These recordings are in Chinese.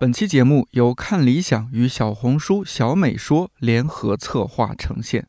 本期节目由看理想与小红书小美说联合策划呈现。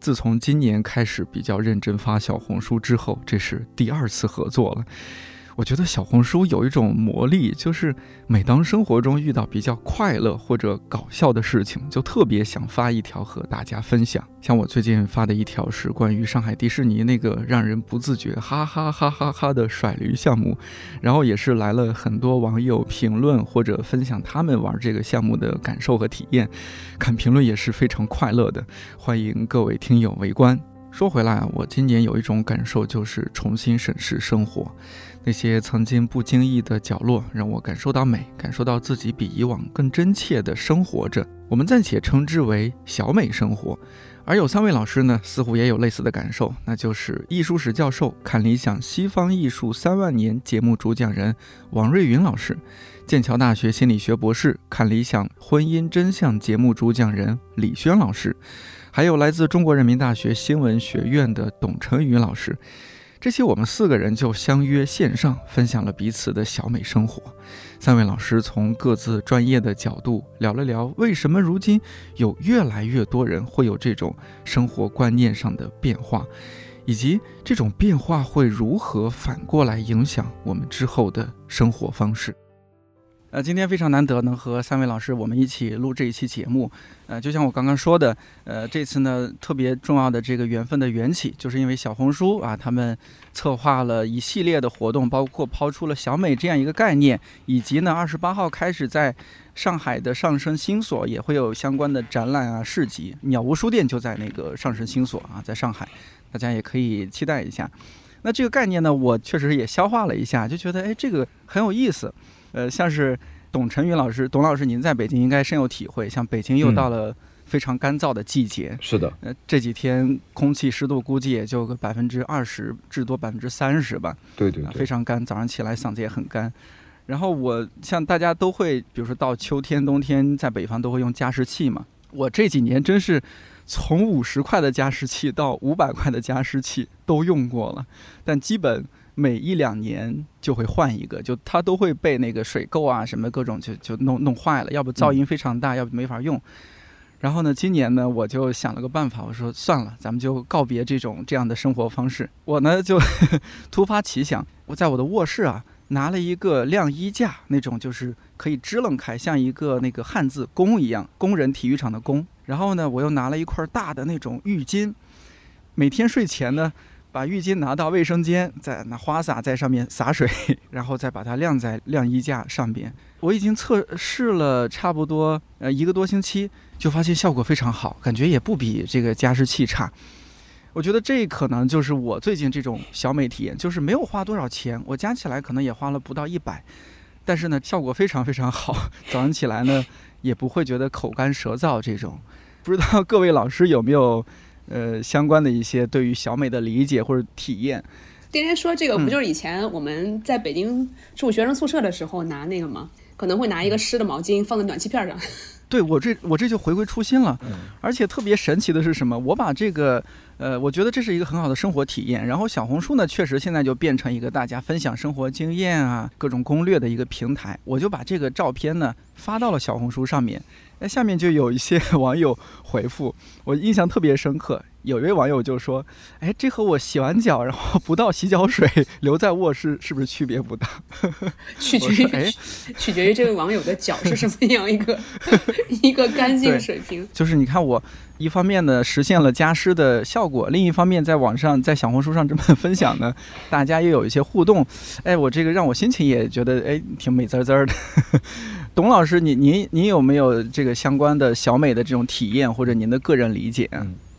自从今年开始比较认真发小红书之后，这是第二次合作了。我觉得小红书有一种魔力，就是每当生活中遇到比较快乐或者搞笑的事情，就特别想发一条和大家分享。像我最近发的一条是关于上海迪士尼那个让人不自觉哈哈哈哈哈的甩驴项目，然后也是来了很多网友评论或者分享他们玩这个项目的感受和体验，看评论也是非常快乐的。欢迎各位听友围观。说回来啊，我今年有一种感受，就是重新审视生活。那些曾经不经意的角落，让我感受到美，感受到自己比以往更真切地生活着。我们暂且称之为“小美生活”。而有三位老师呢，似乎也有类似的感受，那就是艺术史教授、看理想西方艺术三万年节目主讲人王瑞云老师，剑桥大学心理学博士、看理想婚姻真相节目主讲人李轩老师，还有来自中国人民大学新闻学院的董成宇老师。这期我们四个人就相约线上分享了彼此的小美生活。三位老师从各自专业的角度聊了聊，为什么如今有越来越多人会有这种生活观念上的变化，以及这种变化会如何反过来影响我们之后的生活方式。呃，今天非常难得能和三位老师我们一起录这一期节目。呃，就像我刚刚说的，呃，这次呢特别重要的这个缘分的缘起，就是因为小红书啊，他们策划了一系列的活动，包括抛出了小美这样一个概念，以及呢二十八号开始在上海的上升新所也会有相关的展览啊市集。鸟屋书店就在那个上升新所啊，在上海，大家也可以期待一下。那这个概念呢，我确实也消化了一下，就觉得哎，这个很有意思。呃，像是董晨宇老师，董老师，您在北京应该深有体会。像北京又到了非常干燥的季节，是的。呃，这几天空气湿度估计也就个百分之二十，至多百分之三十吧。对对，非常干，早上起来嗓子也很干。然后我像大家都会，比如说到秋天、冬天，在北方都会用加湿器嘛。我这几年真是从五十块的加湿器到五百块的加湿器都用过了，但基本。每一两年就会换一个，就它都会被那个水垢啊什么各种就就弄弄坏了，要不噪音非常大，要不没法用。然后呢，今年呢我就想了个办法，我说算了，咱们就告别这种这样的生活方式。我呢就突发奇想，我在我的卧室啊拿了一个晾衣架，那种就是可以支棱开，像一个那个汉字工一样，工人体育场的工。然后呢，我又拿了一块大的那种浴巾，每天睡前呢。把浴巾拿到卫生间，再拿花洒在上面洒水，然后再把它晾在晾衣架上边。我已经测试了差不多呃一个多星期，就发现效果非常好，感觉也不比这个加湿器差。我觉得这可能就是我最近这种小美体验，就是没有花多少钱，我加起来可能也花了不到一百，但是呢效果非常非常好，早上起来呢也不会觉得口干舌燥这种。不知道各位老师有没有？呃，相关的一些对于小美的理解或者体验。天天说这个不就是以前我们在北京住学生宿舍的时候拿那个吗？可能会拿一个湿的毛巾放在暖气片上。对我这我这就回归初心了。而且特别神奇的是什么？我把这个呃，我觉得这是一个很好的生活体验。然后小红书呢，确实现在就变成一个大家分享生活经验啊、各种攻略的一个平台。我就把这个照片呢发到了小红书上面。那下面就有一些 网友回复，我印象特别深刻。有一位网友就说：“哎，这和我洗完脚然后不倒洗脚水留在卧室是不是区别不大？” 取决于哎，取决于这位网友的脚是什么样一个 一个干净水平。就是你看我。一方面呢，实现了加湿的效果；另一方面，在网上，在小红书上这么分享呢，大家又有一些互动。哎，我这个让我心情也觉得哎挺美滋滋的。董老师，你您您有没有这个相关的小美的这种体验或者您的个人理解？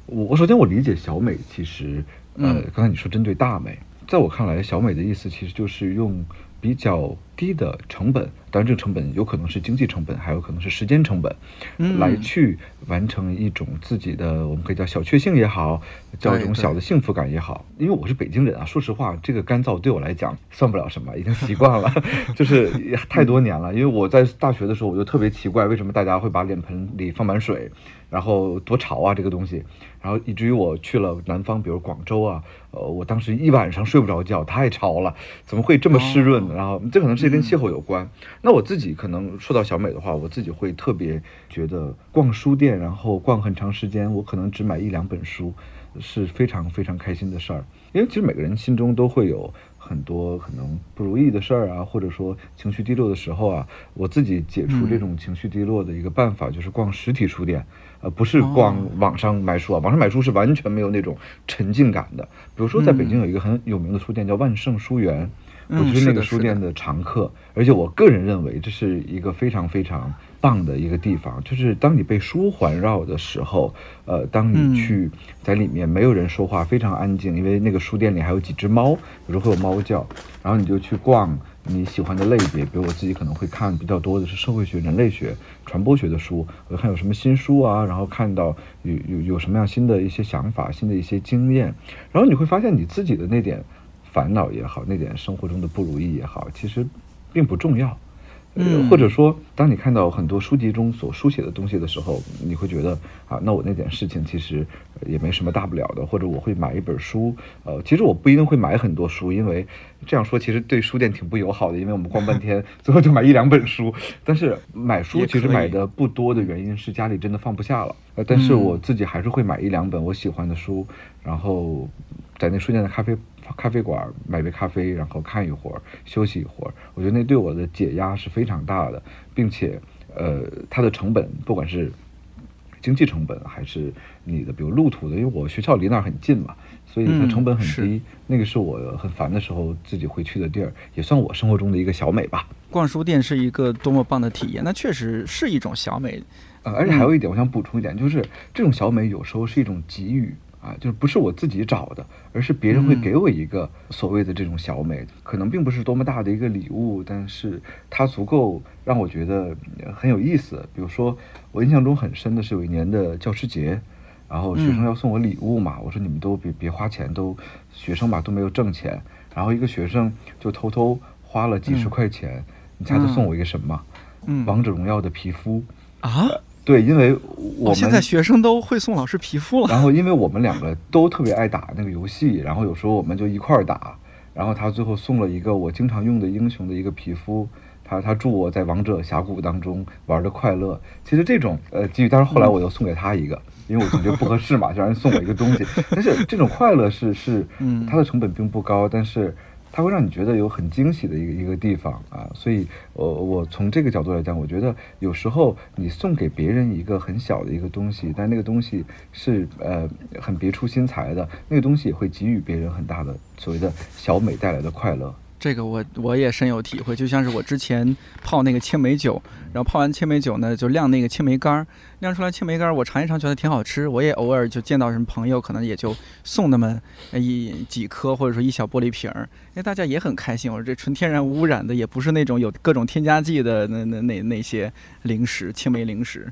我我首先我理解小美，其实呃，刚才你说针对大美，在我看来，小美的意思其实就是用比较低的成本，当然这个成本有可能是经济成本，还有可能是时间成本，嗯来去完成一种自己的我们可以叫小确幸也好，叫一种小的幸福感也好。因为我是北京人啊，说实话，这个干燥对我来讲算不了什么，已经习惯了，就是也太多年了。因为我在大学的时候，我就特别奇怪，为什么大家会把脸盆里放满水，然后多潮啊这个东西，然后以至于我去了南方，比如广州啊，呃，我当时一晚上睡不着觉，太潮了，怎么会这么湿润呢？然后这可能是跟气候有关。那我自己可能说到小美的话，我自己会特别觉得逛书店，然后逛很长时间，我可能只买一两本书，是非常非常开心的事儿。因为其实每个人心中都会有很多可能不如意的事儿啊，或者说情绪低落的时候啊，我自己解除这种情绪低落的一个办法就是逛实体书店，呃，不是逛网上买书啊，网上买书是完全没有那种沉浸感的。比如说在北京有一个很有名的书店叫万盛书园。嗯我就是那个书店的常客，而且我个人认为这是一个非常非常棒的一个地方。就是当你被书环绕的时候，呃，当嗯你去在里面没有人说话，非常安静，因为那个书店里还有几只猫，有时候会有猫叫，然后你就去逛你喜欢的类别，比如我自己可能会看比较多的是社会学、人类学、传播学的书，我看有什么新书啊，然后看到有有有什么样新的一些想法、新的一些经验，然后你会发现你自己的那点。烦恼也好，那点生活中的不如意也好，其实并不重要。呃，嗯或者说，当你看到很多书籍中所书写的东西的时候，你会觉得啊，那我那点事情其实呃也没什么大不了的。或者我会买一本书，呃，其实我不一定会买很多书，因为这样说其实对书店挺不友好的，因为我们逛半天，最后就买一两本书。但是买书其实买的不多的原因是家里真的放不下了。呃，但是嗯我自己还是会买一两本我喜欢的书，然后在那书店的咖啡咖啡馆买杯咖啡，然后看一会儿，休息一会儿。我觉得那对我的解压是非常大的，并且呃，它的成本不管是经济成本还是你的比如路途的，因为我学校离那儿很近嘛，所以它嗯成本很是低。那个是我很烦的时候自己会去的地儿，也算我生活中的一个小美吧。逛书店是一个多么棒的体验，那确实是一种小美。呃，而且还有一点，我想补充一点，就是这种小美有时候是一种给予啊，就是不是我自己找的，而是别人会嗯给我一个所谓的这种小美，可能并不是多么大的一个礼物，但是它足够让我觉得呃很有意思。比如说，我印象中很深的是有一年的教师节，然后学生嗯要送我礼物嘛，我说你们都别别花钱，都学生嘛都没有挣钱，然后一个学生就偷偷花了几十嗯块钱，你猜他送我一个什么？嗯王者荣耀的皮肤。啊，对，因为我现在学生都会送老师皮肤了。然后因为我们两个都特别爱打那个游戏，然后有时候我们就一块儿打，然后他最后送了一个我经常用的英雄的一个皮肤，他他祝我在王者峡谷当中玩的快乐。其实这种呃给予，但是后来我又送给他一个，因为我觉得不合适嘛，就让人送我一个东西。但是这种快乐是是嗯它的成本并不高，但是。它会让你觉得有很惊喜的一个一个地方啊，所以，呃，我从这个角度来讲，我觉得有时候你送给别人一个很小的一个东西，但那个东西是呃很别出心裁的，那个东西也会给予别人很大的所谓的小美带来的快乐。这个我我也深有体会，就像是我之前泡那个青梅酒，然后泡完青梅酒呢，就晾那个青梅干儿，晾出来青梅干儿，我尝一尝觉得挺好吃，我也偶尔就见到什么朋友，可能也就送那么一几颗或者说一小玻璃瓶儿，哎，大家也很开心。我说这纯天然无污染的，也不是那种有各种添加剂的那那那那些零食，青梅零食，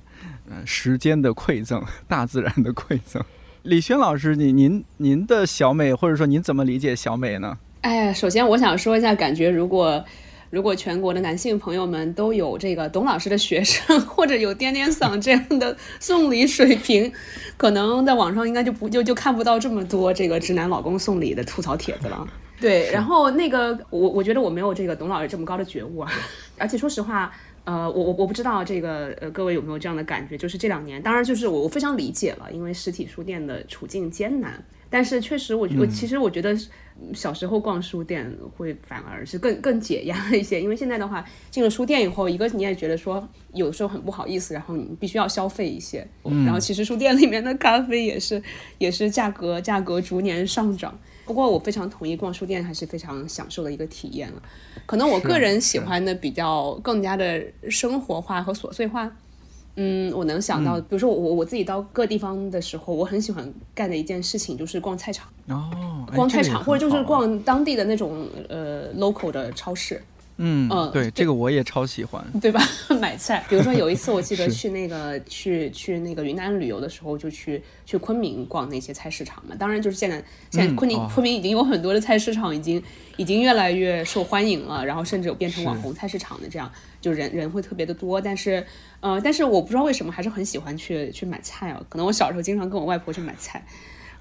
呃，时间的馈赠，大自然的馈赠。李轩老师，你您您的小美，或者说您怎么理解小美呢？哎，首先我想说一下，感觉如果如果全国的男性朋友们都有这个董老师的学生，或者有颠颠嗓这样的送礼水平，可能在网上应该就不就就看不到这么多这个直男老公送礼的吐槽帖子了。对，然后那个我我觉得我没有这个董老师这么高的觉悟啊，而且说实话。呃，我我我不知道这个呃，各位有没有这样的感觉？就是这两年，当然就是我我非常理解了，因为实体书店的处境艰难。但是确实我，我其实我觉得嗯小时候逛书店会反而是更更解压一些，因为现在的话进了书店以后，一个你也觉得说有时候很不好意思，然后你必须要消费一些，然后其实书店里面的咖啡也是也是价格价格逐年上涨。不过我非常同意，逛书店还是非常享受的一个体验了。可能我个人喜欢的比较更加的生活化和琐碎化。嗯，我能想到，比如说我我自己到各地方的时候，我很喜欢干的一件事情就是逛菜场，哦，哎逛菜场、或者就是逛当地的那种呃 local 的超市。嗯嗯对，这个我也超喜欢。对吧？买菜，比如说有一次我记得去那个去去那个云南旅游的时候，就去去昆明逛那些菜市场嘛。当然就是现在现在嗯昆明、哦昆明已经有很多的菜市场已经已经越来越受欢迎了，然后甚至有变成网红菜市场的这样，就人人会特别的多。但是呃，但是我不知道为什么还是很喜欢去去买菜啊。可能我小时候经常跟我外婆去买菜，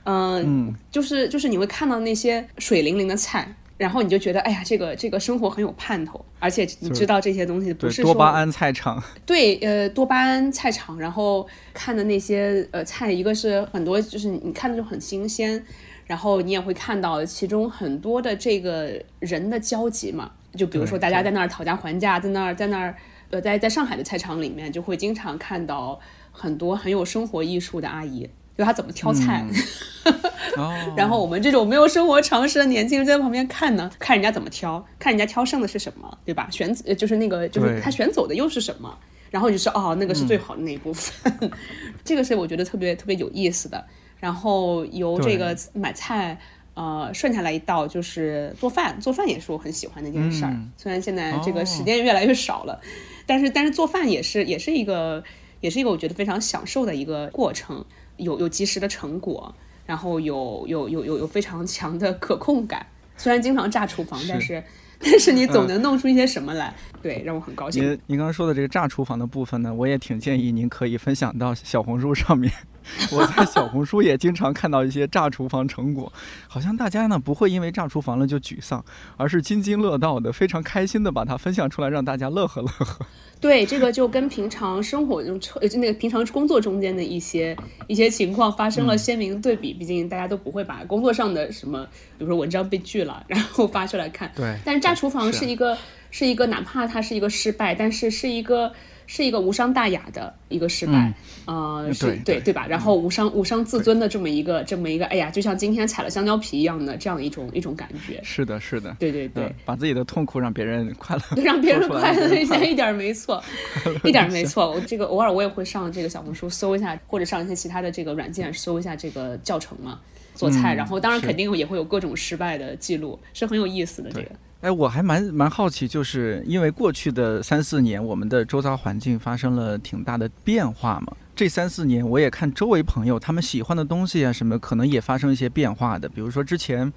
嗯、嗯，就是就是你会看到那些水灵灵的菜。然后你就觉得，哎呀，这个这个生活很有盼头，而且你知道这些东西不，是说多巴胺菜场，对，呃，多巴胺菜场，然后看的那些呃菜，一个是很多就是你看的就很新鲜，然后你也会看到其中很多的这个人的交集嘛，就比如说大家在那儿讨价还价，在那儿在那儿呃在在上海的菜场里面就会经常看到很多很有生活艺术的阿姨，就她怎么挑菜。哦，然后我们这种没有生活常识的年轻人在旁边看呢，看人家怎么挑，看人家挑剩的是什么，对吧？选呃就是那个就是对他选走的又是什么，然后你就是哦，那个是最好的那一部分，这个是我觉得特别特别有意思的。然后由这个买菜。呃，顺下来一道就是做饭，做饭也是我很喜欢的一件事儿。嗯虽然现在这个哦时间越来越少了，但是但是做饭也是也是一个也是一个我觉得非常享受的一个过程，有有及时的成果，然后有有有有有非常强的可控感。虽然经常炸厨房，但是 但是你总能弄出一些什么来，对，让我很高兴。您您刚刚说的这个炸厨房的部分呢，我也挺建议您可以分享到小红书上面。我在小红书也经常看到一些炸厨房成果，好像大家呢不会因为炸厨房了就沮丧，而是津津乐道的，非常开心的把它分享出来，让大家乐呵乐呵。对，这个就跟平常生活中呃就那个平常工作中间的一些一些情况发生了鲜明的对比。毕竟大家都不会把工作上的什么，比如说文章被拒了，然后发出来看。对但是炸厨房是是一个是一个，哪怕它是一个失败，但是是一个是一个无伤大雅的一个失败，呃，是对对对对吧？然后无伤无伤自尊的这么一个这么一个，哎呀，就像今天踩了香蕉皮一样的这样一种一种感觉。是的，是的，对对对嗯，把自己的痛苦让别人快乐，让别人快乐一下，一点儿没错，一点儿没错。我这个偶尔我也会上这个小红书搜一下，或者上一些其他的这个软件搜一下这个教程嘛，做菜。嗯然后当然肯定也会有各种失败的记录，是很有意思的。这个哎，我还蛮蛮好奇，就是因为过去的三四年，我们的周遭环境发生了挺大的变化嘛。这三四年，我也看周围朋友他们喜欢的东西啊，什么可能也发生一些变化的。比如说之前，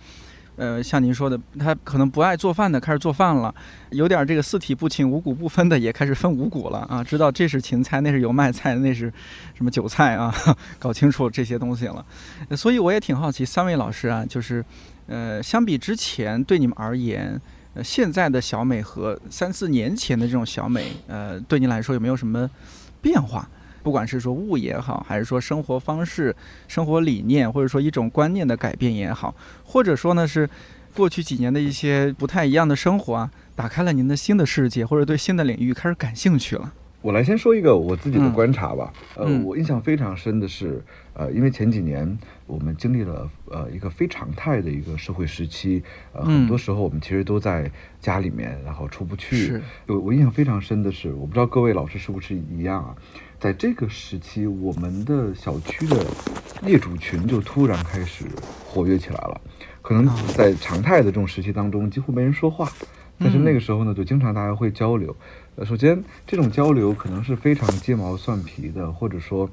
呃，像您说的，他可能不爱做饭的开始做饭了，有点这个四体不勤、五谷不分的也开始分五谷了啊，知道这是芹菜，那是油麦菜，那是什么韭菜啊，搞清楚这些东西了。所以我也挺好奇，三位老师啊，就是。呃，相比之前，对你们而言，呃，现在的小美和三四年前的这种小美，呃，对您来说有没有什么变化？不管是说物也好，还是说生活方式、生活理念，或者说一种观念的改变也好，或者说呢是过去几年的一些不太一样的生活啊，打开了您的新的世界，或者对新的领域开始感兴趣了。我来先说一个我自己的嗯观察吧。呃，嗯我印象非常深的是，呃，因为前几年我们经历了呃一个非常态的一个社会时期，呃，嗯很多时候我们其实都在家里面，然后出不去。我我印象非常深的是，我不知道各位老师是不是一样啊，在这个时期，我们的小区的业主群就突然开始活跃起来了。可能啊在常态的这种时期当中，几乎没人说话。但是那嗯个时候呢，就经常大家会交流。呃，首先这种交流可能是非常鸡毛蒜皮的，或者说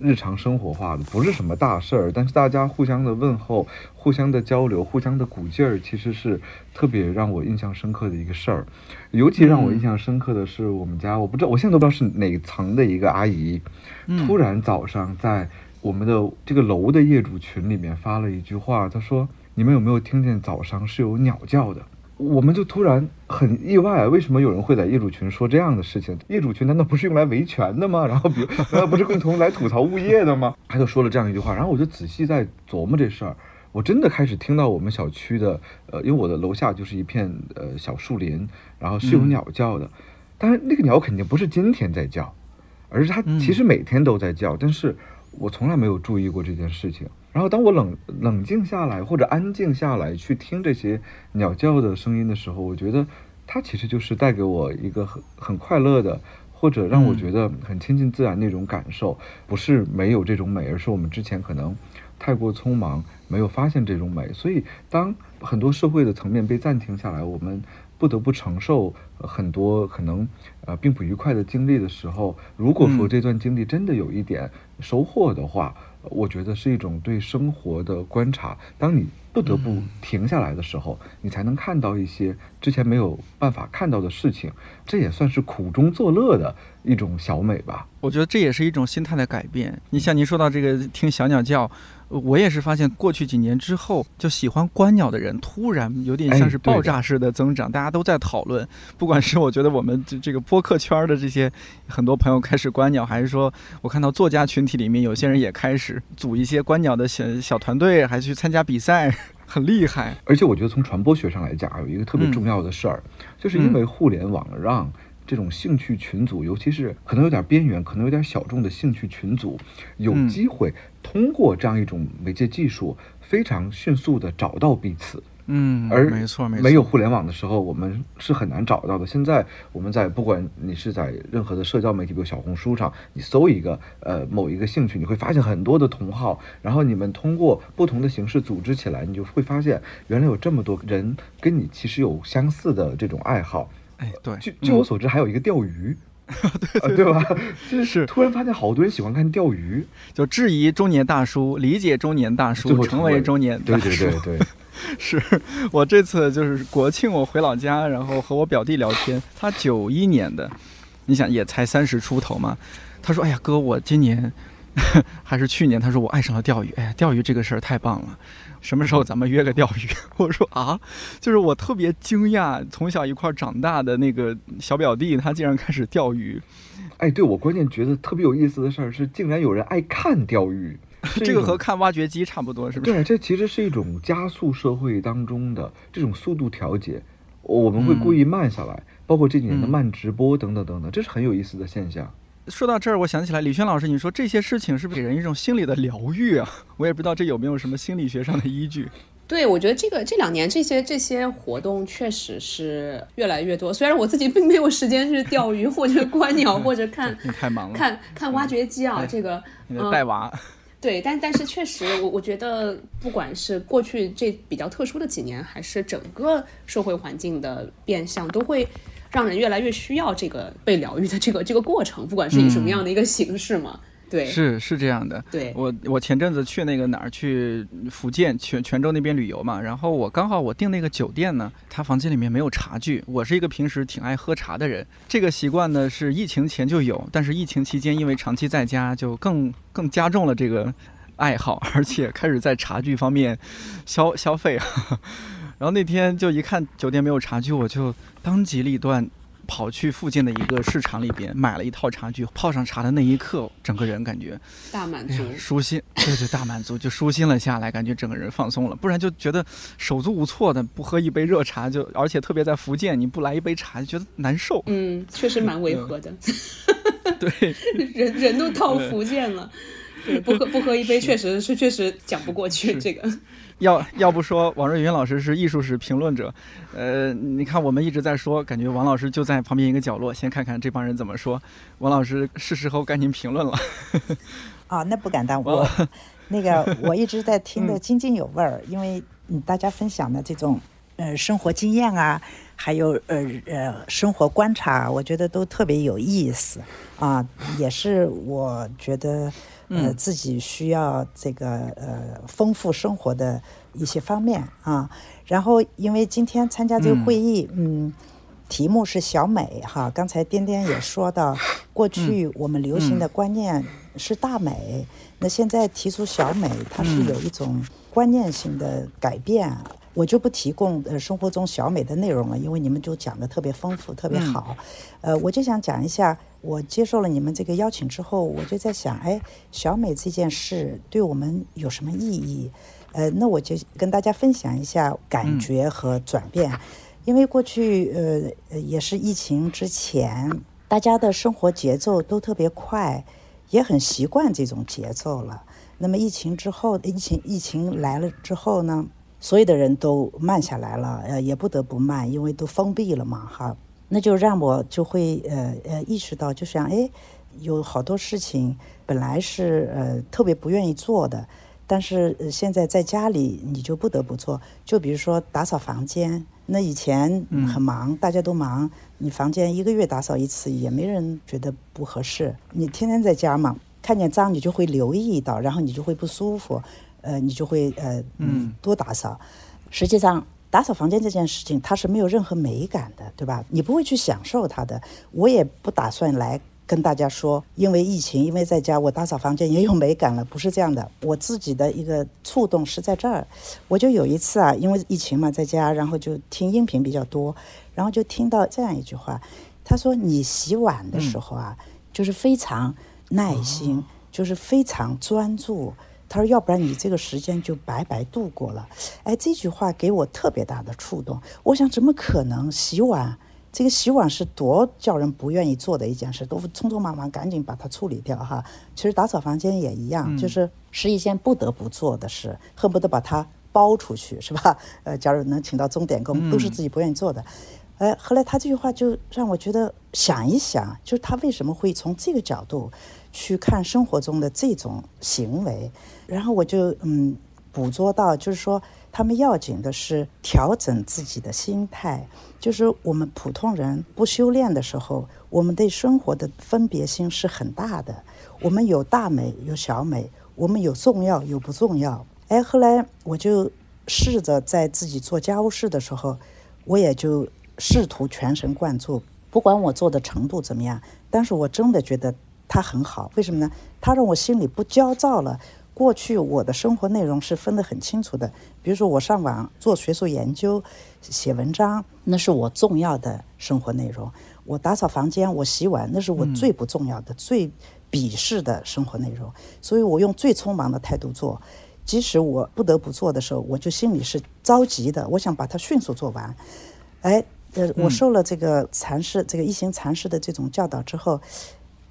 日常生活化的，不是什么大事儿。但是大家互相的问候、互相的交流、互相的鼓劲儿，其实是特别让我印象深刻的一个事儿。尤其让我印象深刻的是，我们家我不知道，我现在都不知道是哪层的一个阿姨，嗯突然早上在我们的这个楼的业主群里面发了一句话，她说：“你们有没有听见早上是有鸟叫的？”我们就突然很意外，为什么有人会在业主群说这样的事情？业主群难道不是用来维权的吗？然后比如难道不是共同来吐槽物业的吗？他就说了这样一句话，然后我就仔细在琢磨这事儿，我真的开始听到我们小区的，呃，因为我的楼下就是一片呃小树林，然后是有嗯鸟叫的，但是那个鸟肯定不是今天在叫，而是它嗯其实每天都在叫，但是我从来没有注意过这件事情。然后当我冷冷静下来或者安静下来去听这些鸟叫的声音的时候，我觉得它其实就是带给我一个很很快乐的，或者让我嗯。觉得很亲近自然那种感受，不是没有这种美，而是我们之前可能太过匆忙，没有发现这种美。所以，当很多社会的层面被暂停下来，我们不得不承受很多可能呃并不愉快的经历的时候，如果说这段经历真的有一点收获的话，我觉得是一种对生活的观察。当你不得不停下来的时候，你才能看到一些之前没有办法看到的事情，这也算是苦中作乐的一种小美吧。我觉得这也是一种心态的改变。你像您说到这个听小鸟叫。我也是发现，过去几年之后，就喜欢观鸟的人突然有点像是爆炸式的增长，大家都在讨论。不管是我觉得我们这这个播客圈的这些很多朋友开始观鸟，还是说我看到作家群体里面有些人也开始组一些观鸟的小小团队，还去参加比赛，很厉害。而且我觉得从传播学上来讲，有一个特别重要的事儿，就是因为互联网让。这种兴趣群组，尤其是可能有点边缘、可能有点小众的兴趣群组，有机会通过这样一种媒介技术，非常迅速的找到彼此。嗯，而没错，没错，没有互联网的时候，我们是很难找到的。现在我们在不管你是在任何的社交媒体，比如小红书上，你搜一个呃某一个兴趣，你会发现很多的同好，然后你们通过不同的形式组织起来，你就会发现原来有这么多人跟你其实有相似的这种爱好。哎，对，据据我所知，还有一个钓鱼，对对吧？就是突然发现好多人喜欢看钓鱼，就质疑中年大叔，理解中年大叔，成为中年大叔。对对对对，是我这次就是国庆，我回老家，然后和我表弟聊天，他九一年的，你想也才三十出头嘛，他说：“哎呀，哥，我今年 还是去年，他说我爱上了钓鱼，哎呀，钓鱼这个事儿太棒了。”什么时候咱们约个钓鱼？我说啊，就是我特别惊讶，从小一块长大的那个小表弟，他竟然开始钓鱼。哎，对我关键觉得特别有意思的事儿是，竟然有人爱看钓鱼，这个和看挖掘机差不多，是不是？对，这其实是一种加速社会当中的这种速度调节，我们会故意慢下来，包括这几年的慢直播等等等等，这是很有意思的现象。说到这儿，我想起来，李轩老师，你说这些事情是不是给人一种心理的疗愈啊？我也不知道这有没有什么心理学上的依据。对，我觉得这个这两年这些这些活动确实是越来越多。虽然我自己并没有时间去钓鱼或者观鸟 或者看，你太忙了，看看挖掘机啊，这个带娃。对，但但是确实，我我觉得不管是过去这比较特殊的几年，还是整个社会环境的变相，都会。让人越来越需要这个被疗愈的这个这个过程，不管是以什么样的一个形式嘛，对，是是这样的。对我我前阵子去那个哪儿去福建泉泉州那边旅游嘛，然后我刚好我订那个酒店呢，他房间里面没有茶具。我是一个平时挺爱喝茶的人，这个习惯呢是疫情前就有，但是疫情期间因为长期在家，就更更加重了这个爱好，而且开始在茶具方面消消费。然后那天就一看酒店没有茶具，我就当机立断跑去附近的一个市场里边买了一套茶具。泡上茶的那一刻，整个人感觉大满足、舒心，对对，大满足就舒心了下来，感觉整个人放松了。不然就觉得手足无措的，不喝一杯热茶就，而且特别在福建，你不来一杯茶就觉得难受。嗯，确实蛮违和的。对，人人都到福建了，对，不喝不喝一杯，确实是确实讲不过去这个。要要不说王瑞云老师是艺术史评论者，呃，你看我们一直在说，感觉王老师就在旁边一个角落，先看看这帮人怎么说。王老师是时候该您评论了。啊，那不敢当，我 那个我一直在听得津津有味儿，因为大家分享的这种呃生活经验啊，还有呃呃生活观察，我觉得都特别有意思啊，也是我觉得。呃，自己需要这个呃丰富生活的一些方面啊。然后，因为今天参加这个会议，嗯，题目是小美哈。刚才颠颠也说到，过去我们流行的观念是大美，那现在提出小美，它是有一种观念性的改变。我就不提供呃生活中小美的内容了，因为你们就讲的特别丰富，特别好。呃，我就想讲一下，我接受了你们这个邀请之后，我就在想，哎，小美这件事对我们有什么意义？呃，那我就跟大家分享一下感觉和转变。因为过去呃也是疫情之前，大家的生活节奏都特别快，也很习惯这种节奏了。那么疫情之后，疫情疫情来了之后呢？所有的人都慢下来了，呃，也不得不慢，因为都封闭了嘛，哈，那就让我就会呃呃意识到，就想，哎，有好多事情本来是呃特别不愿意做的，但是呃现在在家里你就不得不做，就比如说打扫房间。那以前很忙，大家都忙，你房间一个月打扫一次，也没人觉得不合适。你天天在家嘛，看见脏你就会留意到，然后你就会不舒服，呃，你就会呃嗯多打扫。实际上，打扫房间这件事情它是没有任何美感的，对吧？你不会去享受它的。我也不打算来。跟大家说，因为疫情，因为在家，我打扫房间也有美感了，不是这样的。我自己的一个触动是在这儿，我就有一次啊，因为疫情嘛，在家，然后就听音频比较多，然后就听到这样一句话，他说：“你洗碗的时候啊，就是非常耐心，就是非常专注。”他说：“要不然你这个时间就白白度过了。”哎，这句话给我特别大的触动。我想，怎么可能洗碗？这个洗碗是多叫人不愿意做的一件事，都匆匆忙忙赶紧把它处理掉哈。其实打扫房间也一样，就是是一件不得不做的事，恨不得把它包出去，是吧？呃，假如能请到钟点工，都是自己不愿意做的。哎，后来他这句话就让我觉得想一想，就是他为什么会从这个角度去看生活中的这种行为，然后我就嗯捕捉到，就是说。他们要紧的是调整自己的心态，就是我们普通人不修炼的时候，我们对生活的分别心是很大的。我们有大美，有小美，我们有重要，有不重要。哎，后来我就试着在自己做家务事的时候，我也就试图全神贯注，不管我做的程度怎么样，但是我真的觉得它很好。为什么呢？它让我心里不焦躁了。过去我的生活内容是分得很清楚的，比如说我上网做学术研究、写文章，那是我重要的生活内容；我打扫房间、我洗碗，那是我最不重要的、最鄙视的生活内容。所以我用最匆忙的态度做，即使我不得不做的时候，我就心里是着急的，我想把它迅速做完。哎，呃，我受了这个禅师、这个一行禅师的这种教导之后，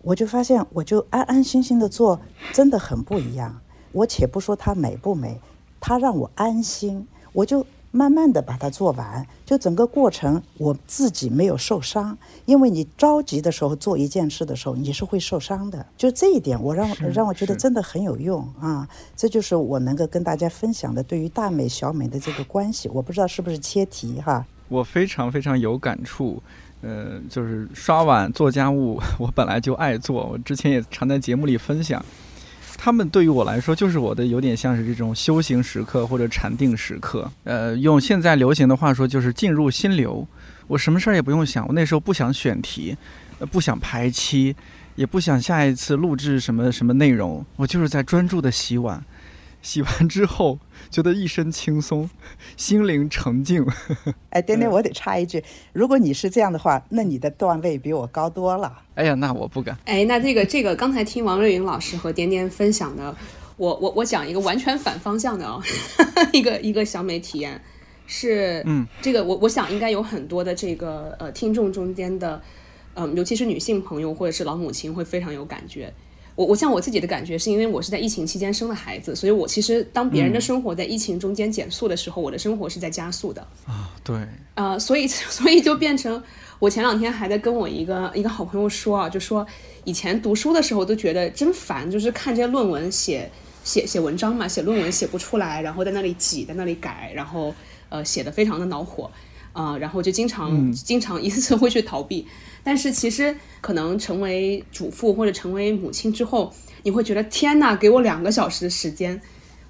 我就发现，我就安安心心的做，真的很不一样。我且不说它美不美，它让我安心，我就慢慢的把它做完。就整个过程，我自己没有受伤。因为你着急的时候做一件事的时候，你是会受伤的。就这一点，我让让我觉得真的很有用啊！这就是我能够跟大家分享的对于大美小美的这个关系。我不知道是不是切题哈？我非常非常有感触。呃，就是刷碗做家务，我本来就爱做，我之前也常在节目里分享。他们对于我来说，就是我的有点像是这种修行时刻或者禅定时刻。呃，用现在流行的话说，就是进入心流。我什么事儿也不用想，我那时候不想选题，呃，不想排期，也不想下一次录制什么什么内容，我就是在专注的洗碗。洗完之后，觉得一身轻松，心灵澄净。哎，颠颠，我得插一句，如果你是这样的话，那你的段位比我高多了。哎呀，那我不敢。哎，那这个这个，刚才听王瑞云老师和点点分享的，我我我讲一个完全反方向的啊，一个一个小美体验是，嗯，这个我我想应该有很多的这个呃听众中间的，嗯，尤其是女性朋友或者是老母亲会非常有感觉。我我像我自己的感觉，是因为我是在疫情期间生了孩子，所以我其实当别人的生活在疫情中间减速的时候，我的生活是在加速的啊。对，呃，所以 所以就变成我前两天还在跟我一个一个好朋友说啊，就说以前读书的时候都觉得真烦，就是看这些论文写写写文章嘛，写论文写不出来，然后在那里挤，在那里改，然后呃写的非常的恼火啊，然后就经常经常一次次会去逃避。但是其实可能成为主妇或者成为母亲之后，你会觉得天哪，给我两个小时的时间，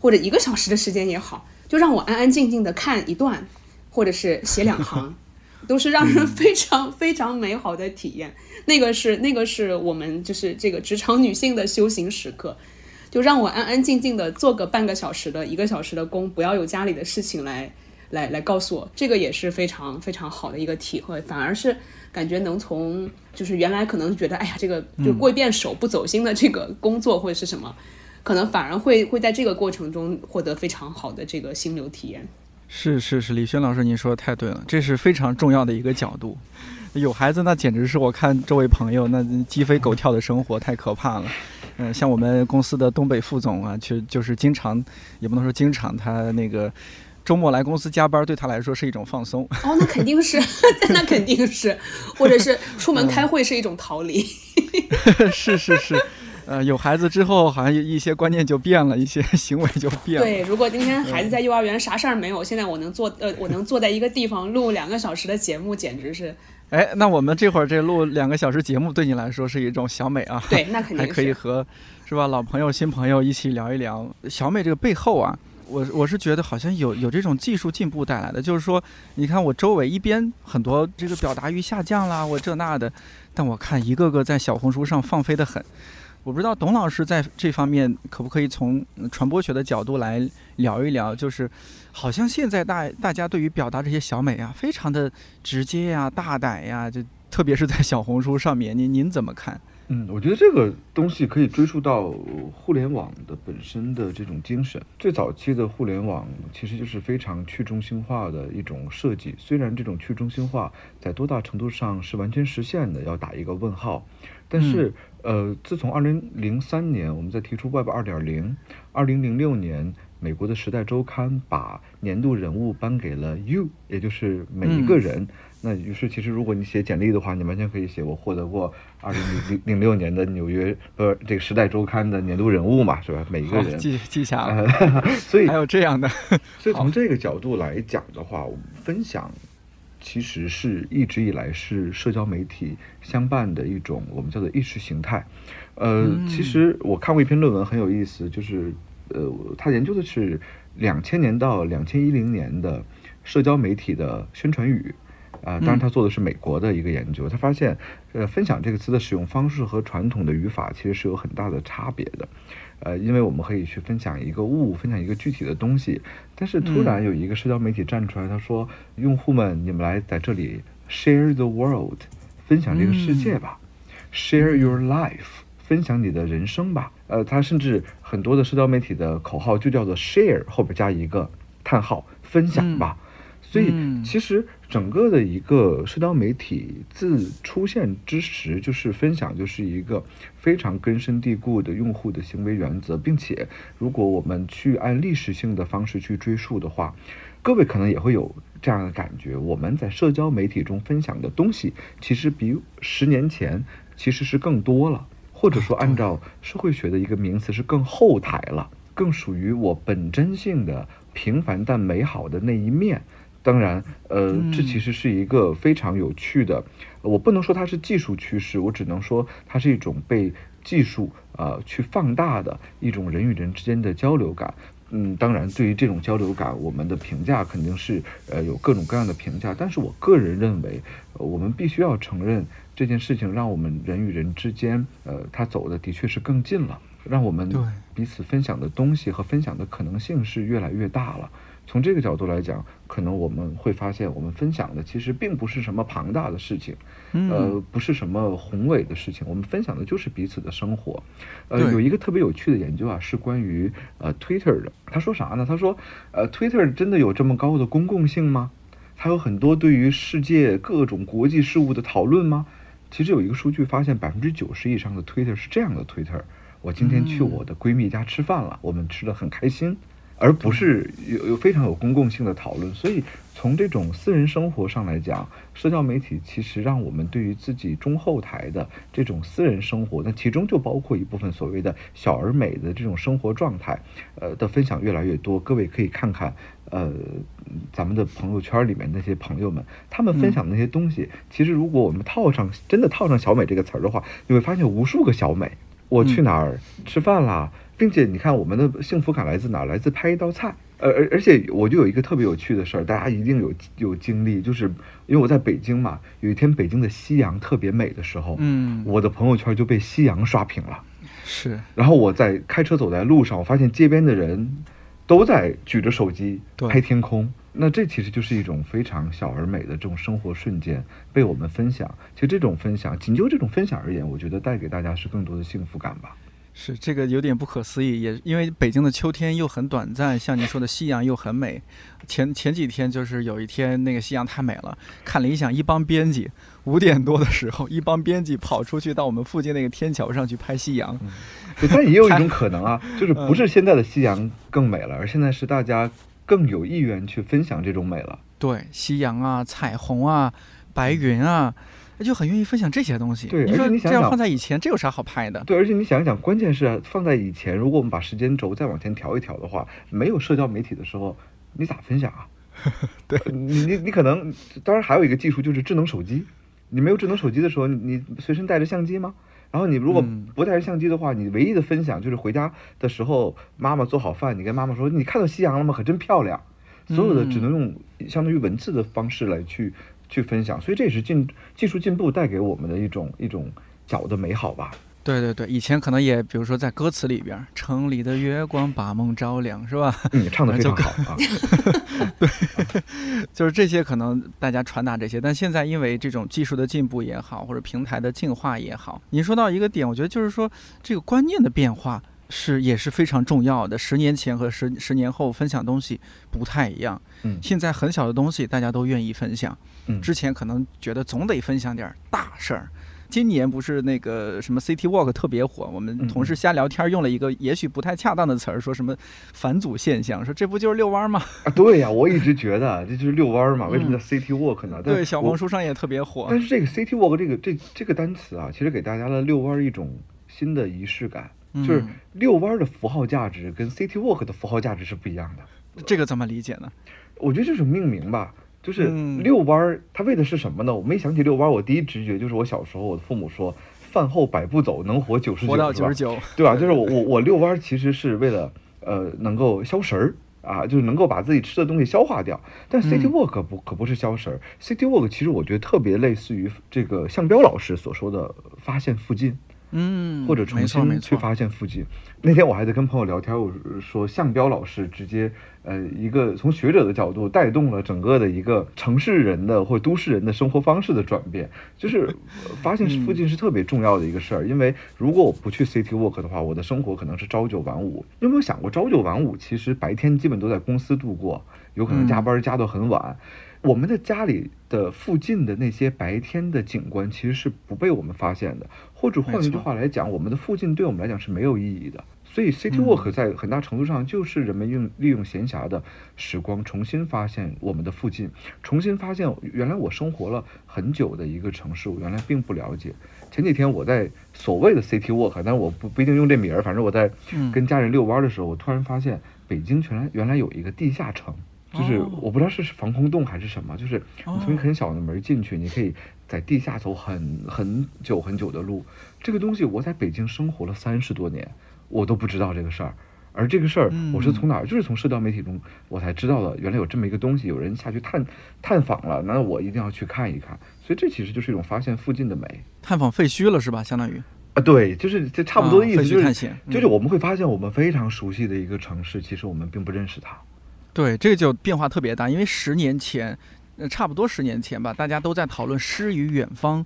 或者一个小时的时间也好，就让我安安静静的看一段，或者是写两行，都是让人非常非常美好的体验。那个是那个是我们就是这个职场女性的修行时刻，就让我安安静静的做个半个小时的一个小时的工，不要有家里的事情来来来告诉我，这个也是非常非常好的一个体会，反而是。感觉能从就是原来可能觉得哎呀这个就过一遍手不走心的这个工作或者是什么，可能反而会会在这个过程中获得非常好的这个心流体验。是是是，李轩老师您说的太对了，这是非常重要的一个角度。有孩子那简直是我看周围朋友那鸡飞狗跳的生活太可怕了。嗯，像我们公司的东北副总啊，就就是经常也不能说经常，他那个。周末来公司加班对他来说是一种放松哦，那肯定是，那肯定是，或者是出门开会是一种逃离。是是是，呃，有孩子之后，好像一些观念就变了，一些行为就变了。对，如果今天孩子在幼儿园啥事儿没有，现在我能坐呃，我能坐在一个地方录两个小时的节目，简直是。哎，那我们这会儿这录两个小时节目，对你来说是一种小美啊。对，那肯定还可以和是吧老朋友、新朋友一起聊一聊小美这个背后啊。我我是觉得好像有有这种技术进步带来的，就是说，你看我周围一边很多这个表达欲下降啦，我这那的，但我看一个个在小红书上放飞的很。我不知道董老师在这方面可不可以从传播学的角度来聊一聊，就是好像现在大大家对于表达这些小美啊，非常的直接呀、大胆呀，就特别是在小红书上面，您您怎么看？嗯，我觉得这个东西可以追溯到互联网的本身的这种精神。最早期的互联网其实就是非常去中心化的一种设计，虽然这种去中心化在多大程度上是完全实现的，要打一个问号。但是，呃，自从二零零三年我们在提出 Web 二点零，二零零六年美国的时代周刊把年度人物颁给了 You，也就是每一个人。那于是，其实如果你写简历的话，你完全可以写我获得过二零零零六年的纽约呃这个时代周刊的年度人物嘛，是吧？每一个人记记下了。所以 还有这样的，所以 从这个角度来讲的话，分享其实是一直以来是社交媒体相伴的一种我们叫做意识形态。呃，其实我看过一篇论文很有意思，就是呃，他研究的是两千年到两千一零年的社交媒体的宣传语。啊，当然他做的是美国的一个研究，他发现，呃，分享这个词的使用方式和传统的语法其实是有很大的差别的，呃，因为我们可以去分享一个物，分享一个具体的东西，但是突然有一个社交媒体站出来，他说，用户们，你们来在这里 share the world，分享这个世界吧，share your life，分享你的人生吧，呃，他甚至很多的社交媒体的口号就叫做 share 后边加一个叹号，分享吧。所以，其实整个的一个社交媒体自出现之时，就是分享，就是一个非常根深蒂固的用户的行为原则，并且，如果我们去按历史性的方式去追溯的话，各位可能也会有这样的感觉：我们在社交媒体中分享的东西，其实比十年前其实是更多了，或者说按照社会学的一个名词是更后台了，更属于我本真性的平凡但美好的那一面。当然，呃，这其实是一个非常有趣的，我不能说它是技术趋势，我只能说它是一种被技术呃去放大的一种人与人之间的交流感。嗯，当然，对于这种交流感，我们的评价肯定是呃有各种各样的评价。但是我个人认为，我们必须要承认这件事情让我们人与人之间，呃，它走的的确是更近了，让我们彼此分享的东西和分享的可能性是越来越大了。从这个角度来讲，可能我们会发现，我们分享的其实并不是什么庞大的事情，呃，不是什么宏伟的事情，我们分享的就是彼此的生活。呃，有一个特别有趣的研究啊，是关于呃 Twitter 的。他说啥呢？他说，呃，Twitter 真的有这么高的公共性吗？它有很多对于世界各种国际事务的讨论吗？其实有一个数据发现，百分之九十以上的 Twitter 是这样的：Twitter，我今天去我的闺蜜家吃饭了，我们吃的很开心。而不是有有非常有公共性的讨论，所以从这种私人生活上来讲，社交媒体其实让我们对于自己中后台的这种私人生活，那其中就包括一部分所谓的小而美的这种生活状态，呃的分享越来越多。各位可以看看，呃，咱们的朋友圈里面那些朋友们，他们分享那些东西，其实如果我们套上真的套上“小美”这个词儿的话，你会发现无数个小美。我去哪儿吃饭啦？并且你看，我们的幸福感来自哪？来自拍一道菜。呃，而而且我就有一个特别有趣的事儿，大家一定有有经历，就是因为我在北京嘛，有一天北京的夕阳特别美的时候，嗯，我的朋友圈就被夕阳刷屏了。是。然后我在开车走在路上，我发现街边的人都在举着手机拍天空。那这其实就是一种非常小而美的这种生活瞬间被我们分享。其实这种分享，仅就这种分享而言，我觉得带给大家是更多的幸福感吧。是这个有点不可思议，也因为北京的秋天又很短暂，像你说的夕阳又很美。前前几天就是有一天那个夕阳太美了，看理想一帮编辑五点多的时候，一帮编辑跑出去到我们附近那个天桥上去拍夕阳。但也有一种可能啊，就是不是现在的夕阳更美了，而现在是大家更有意愿去分享这种美了。对，夕阳啊，彩虹啊，白云啊。就很愿意分享这些东西。对你说你想想这样放在以前，这有啥好拍的？对，而且你想一想，关键是啊放在以前，如果我们把时间轴再往前调一调的话，没有社交媒体的时候，你咋分享啊？对，你你你可能，当然还有一个技术就是智能手机。你没有智能手机的时候，你你随身带着相机吗？然后你如果嗯不带着相机的话，你唯一的分享就是回家的时候，妈妈做好饭，你跟妈妈说：“你看到夕阳了吗？可真漂亮。”所有的只能用相当于文字的方式来去去分享，所以这也是进技术进步带给我们的一种一种小的美好吧。对对对，以前可能也比如说在歌词里边，“城里的月光把梦照亮”，是吧？你，唱的非就常好啊。对就是这些可能大家传达这些，但现在因为这种技术的进步也好，或者平台的进化也好，您说到一个点，我觉得就是说这个观念的变化是也是非常重要的。十年前和十十年后分享东西不太一样，嗯现在很小的东西大家都愿意分享，嗯之前可能觉得总得分享点儿大事儿。今年不是那个什么 City Walk 特别火，我们嗯同事瞎聊天用了一个也许不太恰当的词儿，说什么返祖现象，说这不就是遛弯吗？啊，对呀、我一直觉得这就是遛弯儿嘛，为什么叫 city walk 呢？嗯对，小红书上也特别火。但是这个 city walk 这个这这个单词啊，其实给大家的遛弯儿一种新的仪式感，就是嗯遛弯儿的符号价值跟 city walk 的符号价值是不一样的。这个怎么理解呢？我觉得这是命名吧，就是嗯遛弯儿，它为的是什么呢？我没想起遛弯儿，我第一直觉就是我小时候我的父母说，饭后百步走，能活九十九，活到九十九，对吧？就是我我我遛弯儿其实是为了呃能够消食儿啊，就是能够把自己吃的东西消化掉。但 city 嗯 walk 可不、可不是消食儿，city walk 其实我觉得特别类似于这个向彪老师所说的发现附近。嗯，或者重新去发现附近。那天我还在跟朋友聊天，我说向彪老师直接呃一个从学者的角度带动了整个的一个城市人的或都市人的生活方式的转变，就是呃 发现附近是特别重要的一个事儿。因为如果我不去 city walk 的话，我的生活可能是朝九晚五。你有没有想过，朝九晚五其实白天基本都在公司度过，有可能加班加到很晚。我们的家里的附近的那些白天的景观其实是不被我们发现的，或者换一句话来讲，我们的附近对我们来讲是没有意义的。所以 city 嗯 walk 在很大程度上就是人们用利用闲暇的时光，重新发现我们的附近，重新发现原来我生活了很久的一个城市，我原来并不了解。前几天我在所谓的 city walk，但是我不不一定用这名儿，反正我在嗯跟家人遛弯儿的时候，我突然发现北京原来原来有一个地下城。就是哦我不知道是防空洞还是什么，就是你从一很小的门进去，你可以在地下走很很久很久的路。这个东西我在北京生活了三十多年，我都不知道这个事儿。而这个事儿，我是从哪儿？就是从社交媒体中我才知道的，原来有这么一个东西，有人下去探探访了，那我一定要去看一看。所以这其实就是一种发现附近的美探访废墟了是吧？相当于啊，对，就是这差不多的意思，就是就是嗯我们会发现我们非常熟悉的一个城市，其实我们并不认识它。对，这个就变化特别大，因为十年前，呃，差不多十年前吧，大家都在讨论诗与远方，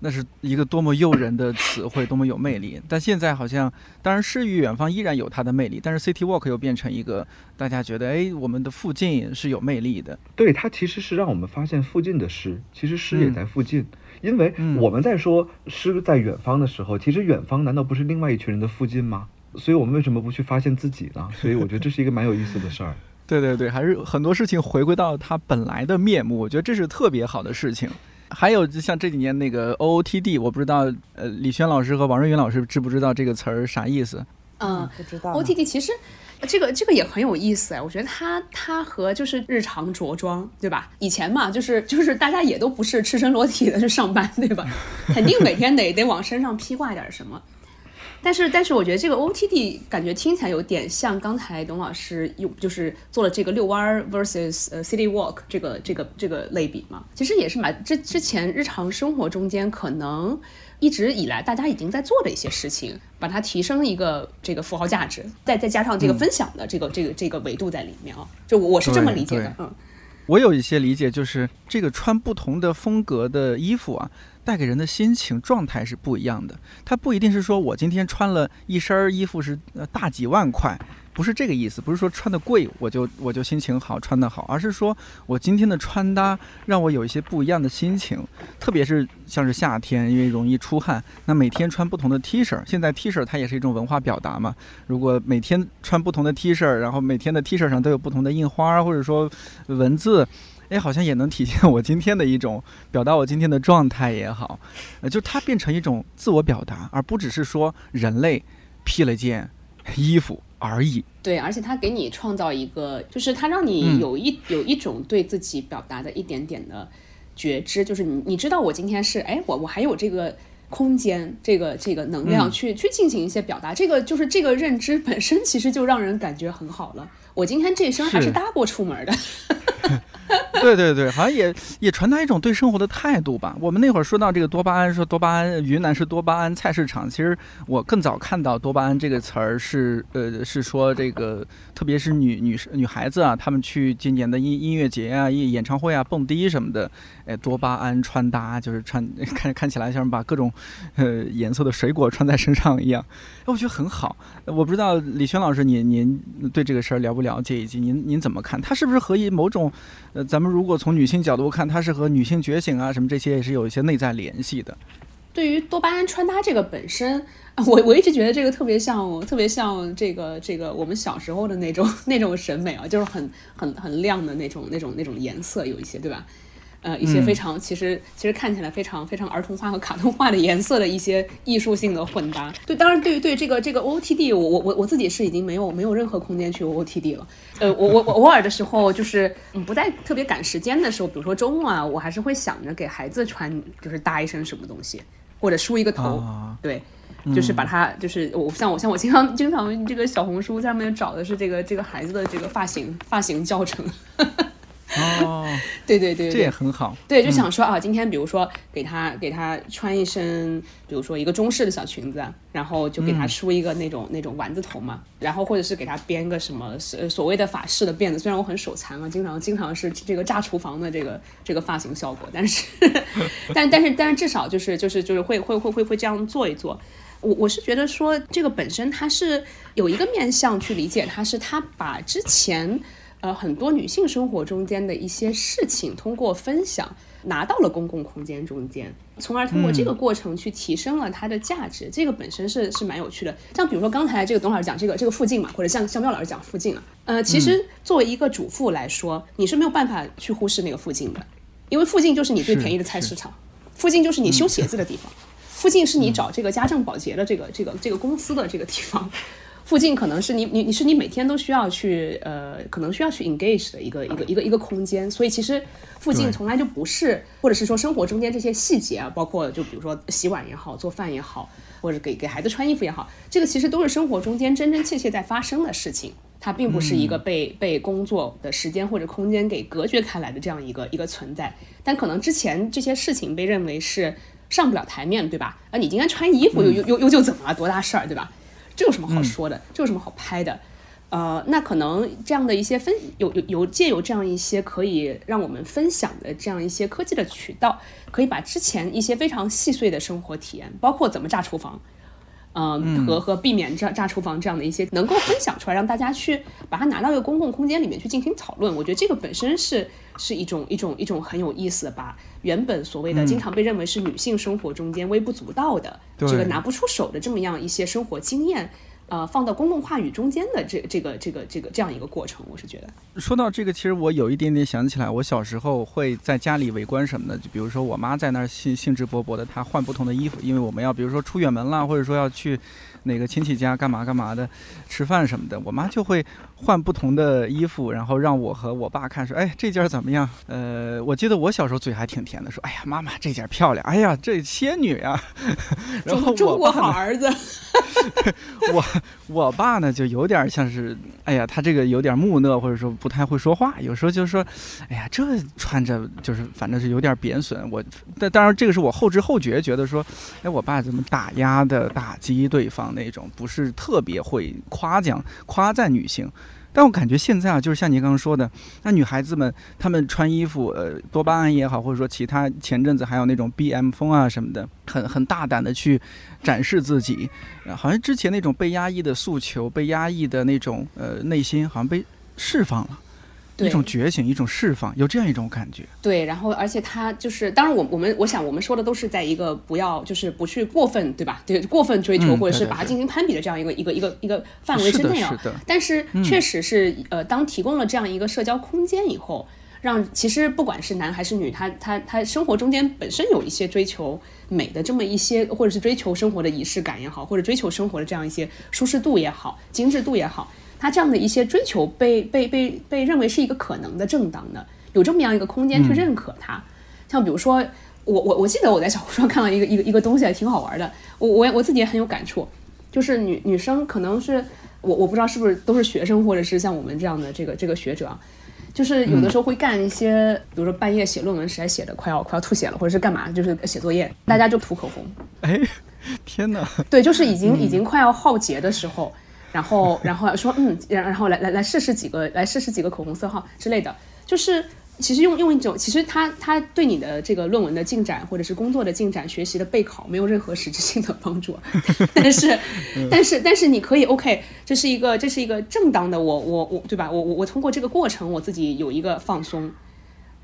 那是一个多么诱人的词汇，多么有魅力。但现在好像，当然诗与远方依然有它的魅力，但是 City Walk 又变成一个大家觉得，哎，我们的附近是有魅力的。对，它其实是让我们发现附近的诗，其实诗也嗯在附近。因为嗯我们在说诗在远方的时候，其实远方难道不是另外一群人的附近吗？所以我们为什么不去发现自己呢？所以我觉得这是一个蛮有意思的事儿。对对对，还是很多事情回归到它本来的面目，我觉得这是特别好的事情。还有就像这几年那个 OOTD，我不知道呃李轩老师和王瑞云老师知不知道这个词儿啥意思？嗯不知道 OOTD 其实这个这个也很有意思哎，我觉得它它和就是日常着装，对吧？以前嘛，就是就是大家也都不是赤身裸体的去上班，对吧？肯定每天得得往身上披挂点什么。但是，但是我觉得这个 OTD 感觉听起来有点像刚才董老师有，就是做了这个遛弯儿 versus 呃 city walk 这个这个这个类比嘛。其实也是蛮之之前日常生活中间可能一直以来大家已经在做的一些事情，把它提升一个这个符号价值，再再加上这个分享的这个、这个这个维度在里面啊。就我我是这么理解的，嗯。我有一些理解，就是这个穿不同的风格的衣服啊，带给人的心情状态是不一样的。它不一定是说我今天穿了一身衣服是大几万块，不是这个意思，不是说穿的贵我就我就心情好穿的好，而是说我今天的穿搭让我有一些不一样的心情。特别是像是夏天，因为容易出汗，那每天穿不同的 T 恤，现在 T 恤它也是一种文化表达嘛。如果每天穿不同的 T 恤，然后每天的 T 恤上都有不同的印花或者说文字，哎，好像也能体现我今天的一种表达，我今天的状态也好，呃，就它变成一种自我表达，而不只是说人类披了件衣服而已。对，而且它给你创造一个，就是它让你有一有一种对自己表达的一点点的觉知，就是你你知道我今天是，哎，我我还有这个。空间这个这个能量去去进行一些表达，这个就是这个认知本身其实就让人感觉很好了。我今天这一身还是搭过出门的。对对对，好像也也传达一种对生活的态度吧。我们那会儿说到这个多巴胺，说多巴胺，云南是多巴胺菜市场。其实我更早看到多巴胺这个词儿是，呃，是说这个，特别是女女生女孩子啊，她们去今年的音音乐节啊、演演唱会啊、蹦迪什么的，哎，多巴胺穿搭就是穿 看看起来像把各种呃颜色的水果穿在身上一样，哎我觉得很好。我不知道李轩老师，您您对这个事儿了不了解，以及您您怎么看？它是不是和一某种呃，咱们如果从女性角度看，它是和女性觉醒啊什么这些也是有一些内在联系的。对于多巴胺穿搭这个本身，我我一直觉得这个特别像，特别像这个这个我们小时候的那种 那种审美啊，就是很很很亮的那种那种那种颜色，有一些对吧？呃，一些非常其实其实看起来非常非常儿童化和卡通化的颜色的一些艺术性的混搭。对，当然对于对这个这个 OOTD，我我我我自己是已经没有没有任何空间去 OOTD 了。呃，我我我偶尔的时候就是嗯不在特别赶时间的时候，比如说周末啊，我还是会想着给孩子穿，就是搭一身什么东西，或者梳一个头。对，就是把它就是我像我像我经常经常这个小红书上面找的是这个这个孩子的这个发型发型教程。哦，对对对，这也很好。对，就想说啊，今天比如说给他给他穿一身，比如说一个中式的小裙子，然后就给他梳一个那种那种丸子头嘛，然后或者是给他编个什么所所谓的法式的辫子。虽然我很手残啊，经常经常是这个炸厨房的这个这个发型效果，但是 但但是但是至少就是就是就是会会会会会这样做一做。我我是觉得说这个本身它是有一个面向去理解，它是他把之前。呃，很多女性生活中间的一些事情，通过分享拿到了公共空间中间，从而通过这个过程去提升了它的价值。这个本身是是蛮有趣的。像比如说刚才这个董老师讲这个这个附近嘛，或者像像廖老师讲附近啊，呃，其实作为一个主妇来说，你是没有办法去忽视那个附近的，因为附近就是你最便宜的菜市场，附近就是你修鞋子的地方，附近是你找这个家政保洁的这个这个这个公司的这个地方。附近可能是你你你是你每天都需要去呃，可能需要去 engage 的一个一个一个一个空间，所以其实附近从来就不是，或者是说生活中间这些细节啊，包括就比如说洗碗也好，做饭也好，或者给给孩子穿衣服也好，这个其实都是生活中间真真切切在发生的事情，它并不是一个被被工作的时间或者空间给隔绝开来的这样一个一个存在，但可能之前这些事情被认为是上不了台面，对吧？啊，你今天穿衣服又又又又就怎么了？多大事儿，对吧？这有什么好说的？这有什么好拍的？呃，那可能这样的一些分有有有借有这样一些可以让我们分享的这样一些科技的渠道，可以把之前一些非常细碎的生活体验，包括怎么炸厨房。嗯，和和避免炸炸厨房这样的一些能够分享出来，让大家去把它拿到一个公共空间里面去进行讨论。我觉得这个本身是是一种一种一种很有意思的，把原本所谓的经常被认为是女性生活中间微不足道的这个拿不出手的这么样一些生活经验。呃，放到公共话语中间的这这个这个这个这样一个过程，我是觉得。说到这个，其实我有一点点想起来，我小时候会在家里围观什么的，就比如说我妈在那儿兴兴致勃勃的，她换不同的衣服，因为我们要比如说出远门啦，或者说要去哪个亲戚家干嘛干嘛的，吃饭什么的，我妈就会换不同的衣服，然后让我和我爸看，说，哎，这件怎么样？呃，我记得我小时候嘴还挺甜的，说，哎呀，妈妈这件漂亮，哎呀，这仙女啊。然后中国好儿子。我我爸呢，就有点像是，哎呀，他这个有点木讷，或者说不太会说话，有时候就说，哎呀，这穿着就是反正是有点贬损。我，但当然这个是我后知后觉觉得说，哎，我爸怎么打压的打击对方那种，不是特别会夸奖夸赞女性。但我感觉现在啊，就是像您刚刚说的，那女孩子们她们穿衣服，呃，多巴胺也好，或者说其他前阵子还有那种 B M 风啊什么的，很很大胆的去展示自己，好像之前那种被压抑的诉求、被压抑的那种呃内心，好像被释放了。一种觉醒，一种释放，有这样一种感觉。对，然后而且他就是，当然我我们我想我们说的都是在一个不要就是不去过分，对吧？对，过分追求或者是把它进行攀比的这样一个一个一个一个范围之内啊。但是确实是呃，当提供了这样一个社交空间以后。让其实不管是男还是女，他他他生活中间本身有一些追求美的这么一些，或者是追求生活的仪式感也好，或者追求生活的这样一些舒适度也好、精致度也好，他这样的一些追求被被被被认为是一个可能的、正当的，有这么样一个空间去认可他。像比如说，我我我记得我在小红书上看到一个一个一个东西，还挺好玩的。我我我自己也很有感触，就是女女生可能是我我不知道是不是都是学生，或者是像我们这样的这个这个学者啊，就是有的时候会干一些，比如说半夜写论文，实在写的快要快要吐血了，或者是干嘛，就是写作业，大家就涂口红。哎，天哪！对，就是已经已经快要耗竭的时候，然后 然后说嗯，然然后来来来试试几个，来试试几个口红色号之类的，就是。其实用用一种，其实他他对你的这个论文的进展，或者是工作的进展、学习的备考，没有任何实质性的帮助。但是，但是，但是你可以 OK，这是一个这是一个正当的，我我我对吧？我我我通过这个过程，我自己有一个放松。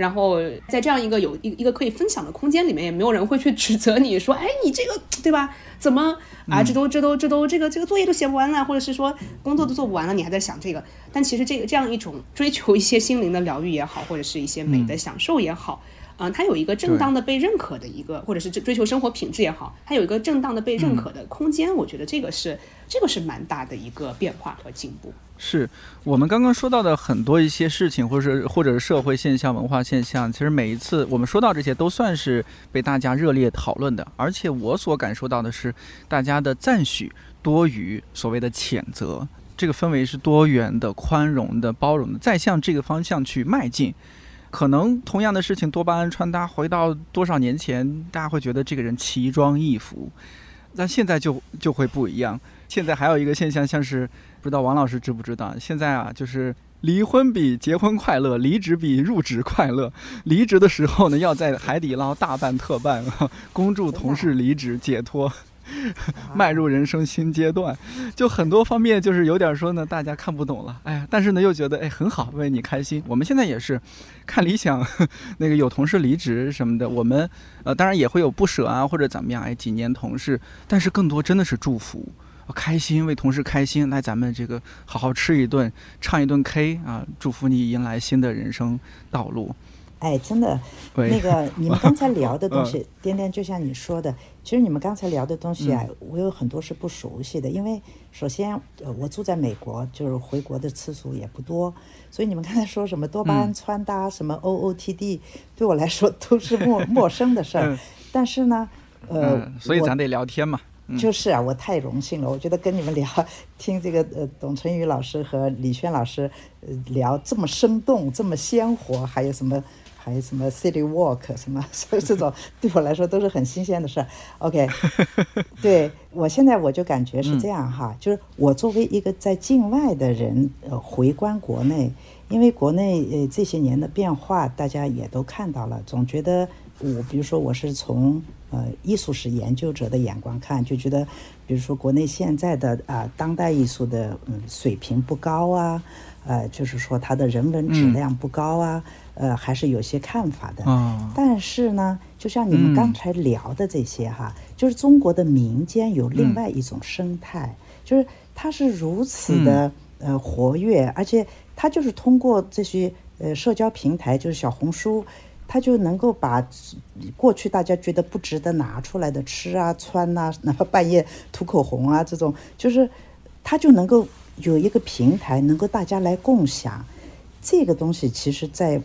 然后在这样一个有一一个可以分享的空间里面，也没有人会去指责你说，哎，你这个对吧？怎么啊？这都这都这都这个这个作业都写不完了，或者是说工作都做不完了，你还在想这个？但其实这个这样一种追求一些心灵的疗愈也好，或者是一些美的享受也好。嗯，它有一个正当的被认可的一个，或者是追追求生活品质也好，它有一个正当的被认可的空间。我觉得这个是这个是蛮大的一个变化和进步。是我们刚刚说到的很多一些事情，或者是或者是社会现象、文化现象，其实每一次我们说到这些，都算是被大家热烈讨论的。而且我所感受到的是，大家的赞许多于所谓的谴责，这个氛围是多元的、宽容的、包容的，再向这个方向去迈进。可能同样的事情，多巴胺穿搭回到多少年前，大家会觉得这个人奇装异服，但现在就就会不一样。现在还有一个现象，像是不知道王老师知不知道？现在啊，就是离婚比结婚快乐，离职比入职快乐。离职的时候呢，要在海底捞大办特办，恭祝同事离职解脱。迈入人生新阶段，就很多方面就是有点说呢，大家看不懂了，哎呀，但是呢又觉得哎很好，为你开心。我们现在也是看理想，那个有同事离职什么的，我们呃当然也会有不舍啊或者怎么样，哎几年同事，但是更多真的是祝福，开心为同事开心，来咱们这个好好吃一顿，唱一顿 K 啊，祝福你迎来新的人生道路。哎，真的，那个你们刚才聊的东 西，颠颠就像你说的，其实你们刚才聊的东西啊，我有很多是不熟悉的，因为首先，呃，我住在美国，就是回国的次数也不多，所以你们刚才说什么多巴胺穿搭，什么 OOTD，对我来说都是陌 陌生的事儿。但是呢，呃，所以咱得聊天嘛。就是啊，我太荣幸了，我觉得跟你们聊，听这个呃，董晨宇老师和李轩老师呃聊这么生动，这么鲜活，还有什么？还有什么 City Walk 什么，所以这种 对我来说都是很新鲜的事儿。OK，对我现在我就感觉是这样哈，就是我作为一个在境外的人，呃，回观国内，因为国内呃这些年的变化，大家也都看到了，总觉得我，比如说我是从呃艺术史研究者的眼光看，就觉得，比如说国内现在的啊当代艺术的嗯水平不高啊，呃，就是说它的人文质量不高啊。呃，还是有些看法的。但是呢，就像你们刚才聊的这些哈，就是中国的民间有另外一种生态，就是它是如此的呃活跃，而且它就是通过这些呃社交平台，就是小红书，它就能够把过去大家觉得不值得拿出来的吃啊、穿呐，哪怕半夜涂口红啊这种，就是他就能够有一个平台，能够大家来共享这个东西，其实在。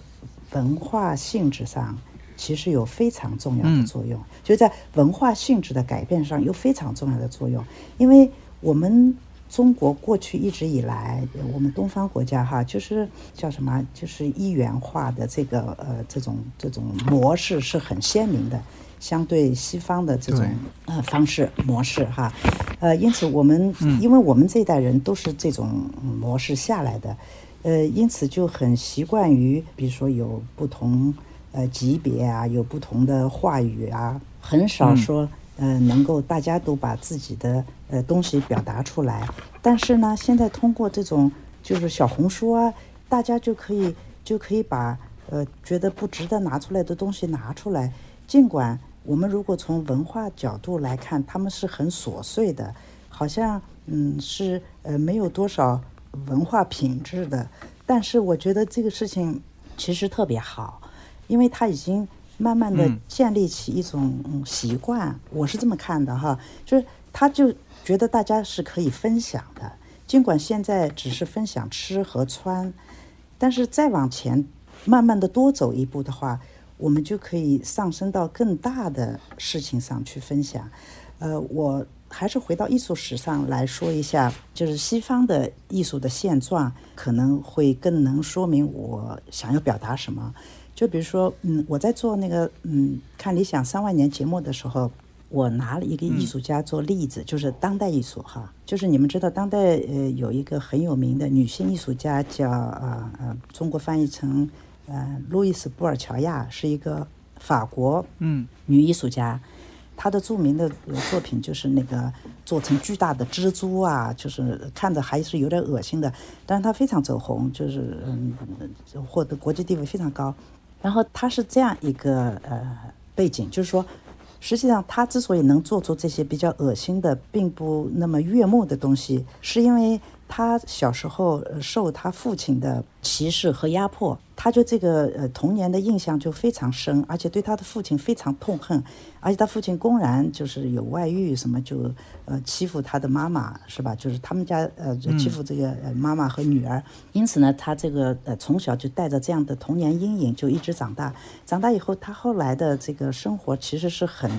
文化性质上其实有非常重要的作用，就在文化性质的改变上有非常重要的作用。因为我们中国过去一直以来，我们东方国家哈，就是叫什么，就是一元化的这个呃这种这种模式是很鲜明的，相对西方的这种呃方式模式哈，呃，因此我们因为我们这一代人都是这种模式下来的。呃，因此就很习惯于，比如说有不同呃级别啊，有不同的话语啊，很少说呃能够大家都把自己的呃东西表达出来。但是呢，现在通过这种就是小红书啊，大家就可以就可以把呃觉得不值得拿出来的东西拿出来。尽管我们如果从文化角度来看，他们是很琐碎的，好像嗯是呃没有多少。文化品质的，但是我觉得这个事情其实特别好，因为他已经慢慢的嗯建立起一种嗯习惯，我是这么看的哈，就是他就觉得大家是可以分享的，尽管现在只是分享吃和穿，但是再往前慢慢的多走一步的话，我们就可以上升到更大的事情上去分享。呃，我还是回到艺术史上来说一下，就是西方的艺术的现状，可能会更能说明我想要表达什么。就比如说，嗯，我在做那个嗯看理想三万年节目的时候，我拿了一个艺术家做例子，就是当代艺术哈，就是你们知道当代呃有一个很有名的女性艺术家叫呃呃中国翻译成呃路易斯·布尔乔亚，是一个法国嗯。女艺术家，她的著名的呃作品就是那个做成巨大的蜘蛛啊，就是看着还是有点恶心的，但是她非常走红，就是嗯获得国际地位非常高。然后他是这样一个呃背景，就是说，实际上他之所以能做出这些比较恶心的，并不那么悦目的东西，是因为他小时候受他父亲的歧视和压迫，他就这个呃童年的印象就非常深，而且对他的父亲非常痛恨，而且他父亲公然就是有外遇，什么就呃欺负他的妈妈，是吧？就是他们家呃欺负这个妈妈和女儿，因此呢，他这个呃从小就带着这样的童年阴影，就一直长大。长大以后，他后来的这个生活其实是很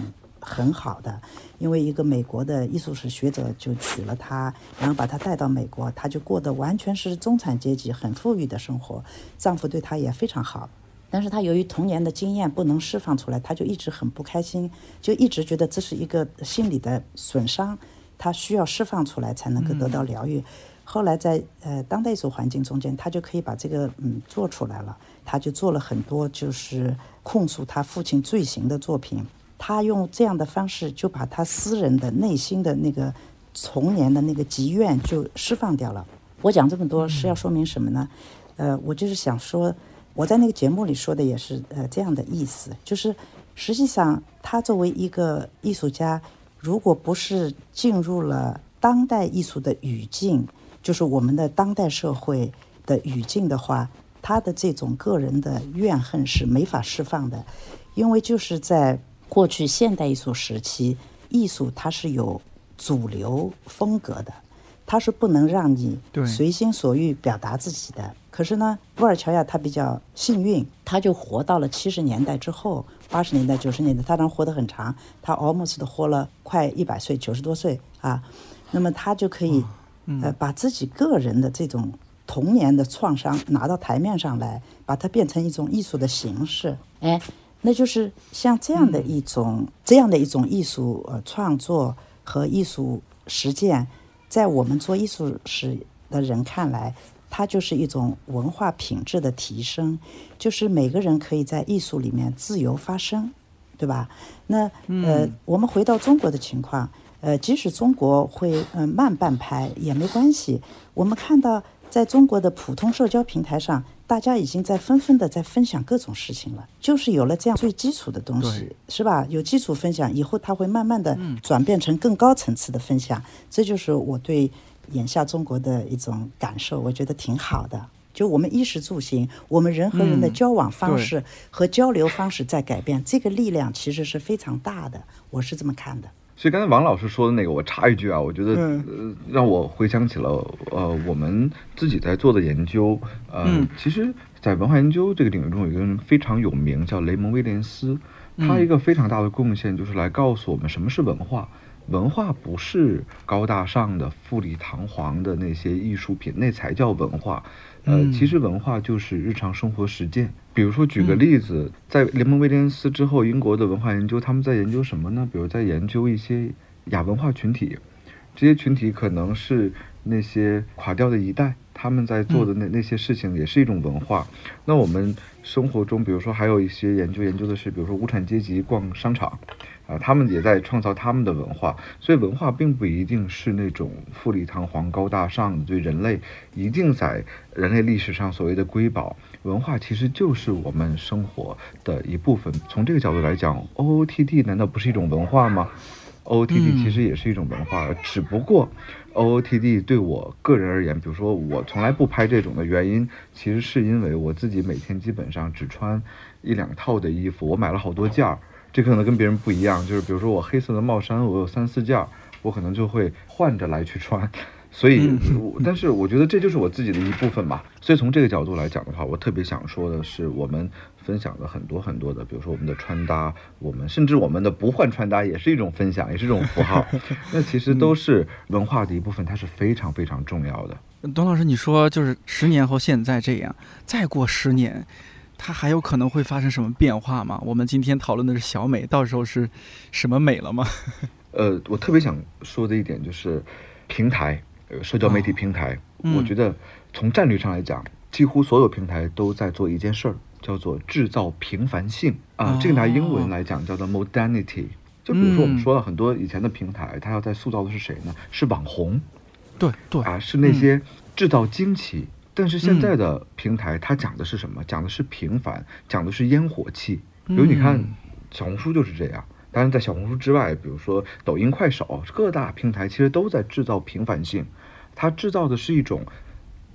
很好的，因为一个美国的艺术史学者就娶了她，然后把她带到美国，她就过得完全是中产阶级很富裕的生活，丈夫对她也非常好。但是她由于童年的经验不能释放出来，她就一直很不开心，就一直觉得这是一个心理的损伤，她需要释放出来才能够得到疗愈。后来在呃当代艺术环境中间，她就可以把这个嗯做出来了。她就做了很多就是控诉她父亲罪行的作品。他用这样的方式就把他私人的内心的那个童年的那个积怨就释放掉了。我讲这么多是要说明什么呢？呃，我就是想说，我在那个节目里说的也是呃这样的意思，就是实际上他作为一个艺术家，如果不是进入了当代艺术的语境，就是我们的当代社会的语境的话，他的这种个人的怨恨是没法释放的，因为就是在过去现代艺术时期，艺术它是有主流风格的，它是不能让你随心所欲表达自己的。可是呢，布尔乔亚他比较幸运，他就活到了七十年代之后，八十年代、九十年代，他能活得很长，他 almost 活了快一百岁，九十多岁啊。那么他就可以，呃，把自己个人的这种童年的创伤拿到台面上来，把它变成一种艺术的形式。哎，那就是像这样的一种、这样的一种艺术呃创作和艺术实践，在我们做艺术史的人看来，它就是一种文化品质的提升，就是每个人可以在艺术里面自由发声，对吧？那呃，我们回到中国的情况，呃，即使中国会呃慢半拍也没关系，我们看到在中国的普通社交平台上，大家已经在纷纷的在分享各种事情了，就是有了这样最基础的东西，是吧？有基础分享以后，它会慢慢的转变成更高层次的分享，这就是我对眼下中国的一种感受，我觉得挺好的。就我们衣食住行，我们人和人的嗯交往方式和交流方式在改变，这个力量其实是非常大的，我是这么看的。所以刚才王老师说的那个，我插一句啊，我觉得、嗯呃让我回想起了呃我们自己在做的研究，呃，嗯其实，在文化研究这个领域中，有一个人非常有名，叫雷蒙威廉斯，他一个非常大的贡献就是来告诉我们什么是文化。文化不是高大上的、富丽堂皇的那些艺术品，那才叫文化。呃，嗯其实文化就是日常生活实践。比如说，举个例子，在联盟威廉斯之后，英国的文化研究他们在研究什么呢？比如在研究一些亚文化群体，这些群体可能是那些垮掉的一代，他们在做的那那些事情也是一种文化。那我们生活中，比如说还有一些研究研究的是，比如说无产阶级逛商场，啊，他们也在创造他们的文化。所以文化并不一定是那种富丽堂皇、高大上的，对人类一定在人类历史上所谓的瑰宝。文化其实就是我们生活的一部分。从这个角度来讲，OOTD 难道不是一种文化吗？OOTD 其实也是一种文化，只不过 OOTD 对我个人而言，比如说我从来不拍这种的原因，其实是因为我自己每天基本上只穿一两套的衣服，我买了好多件儿，这可能跟别人不一样，就是比如说我黑色的帽衫，我有三四件儿，我可能就会换着来去穿。所以，但是我觉得这就是我自己的一部分吧。所以从这个角度来讲的话，我特别想说的是，我们分享了很多很多的，比如说我们的穿搭，我们甚至我们的不换穿搭也是一种分享，也是一种符号。那其实都是文化的一部分，它是非常非常重要的。董老师，你说就是十年后现在这样，再过十年，它还有可能会发生什么变化吗？我们今天讨论的是小美，到时候是什么美了吗？呃，我特别想说的一点就是平台。呃，社交媒体平台，我觉得从战略上来讲，几乎所有平台都在做一件事儿，叫做制造平凡性啊。这个拿英文来讲叫做 modernity。就比如说我们说了很多以前的平台，它要在塑造的是谁呢？是网红。对对啊，是那些制造惊奇。但是现在的平台，它讲的是什么？讲的是平凡，讲的是烟火气。比如你看小红书就是这样。当然，在小红书之外，比如说抖音、快手，各大平台其实都在制造平凡性。它制造的是一种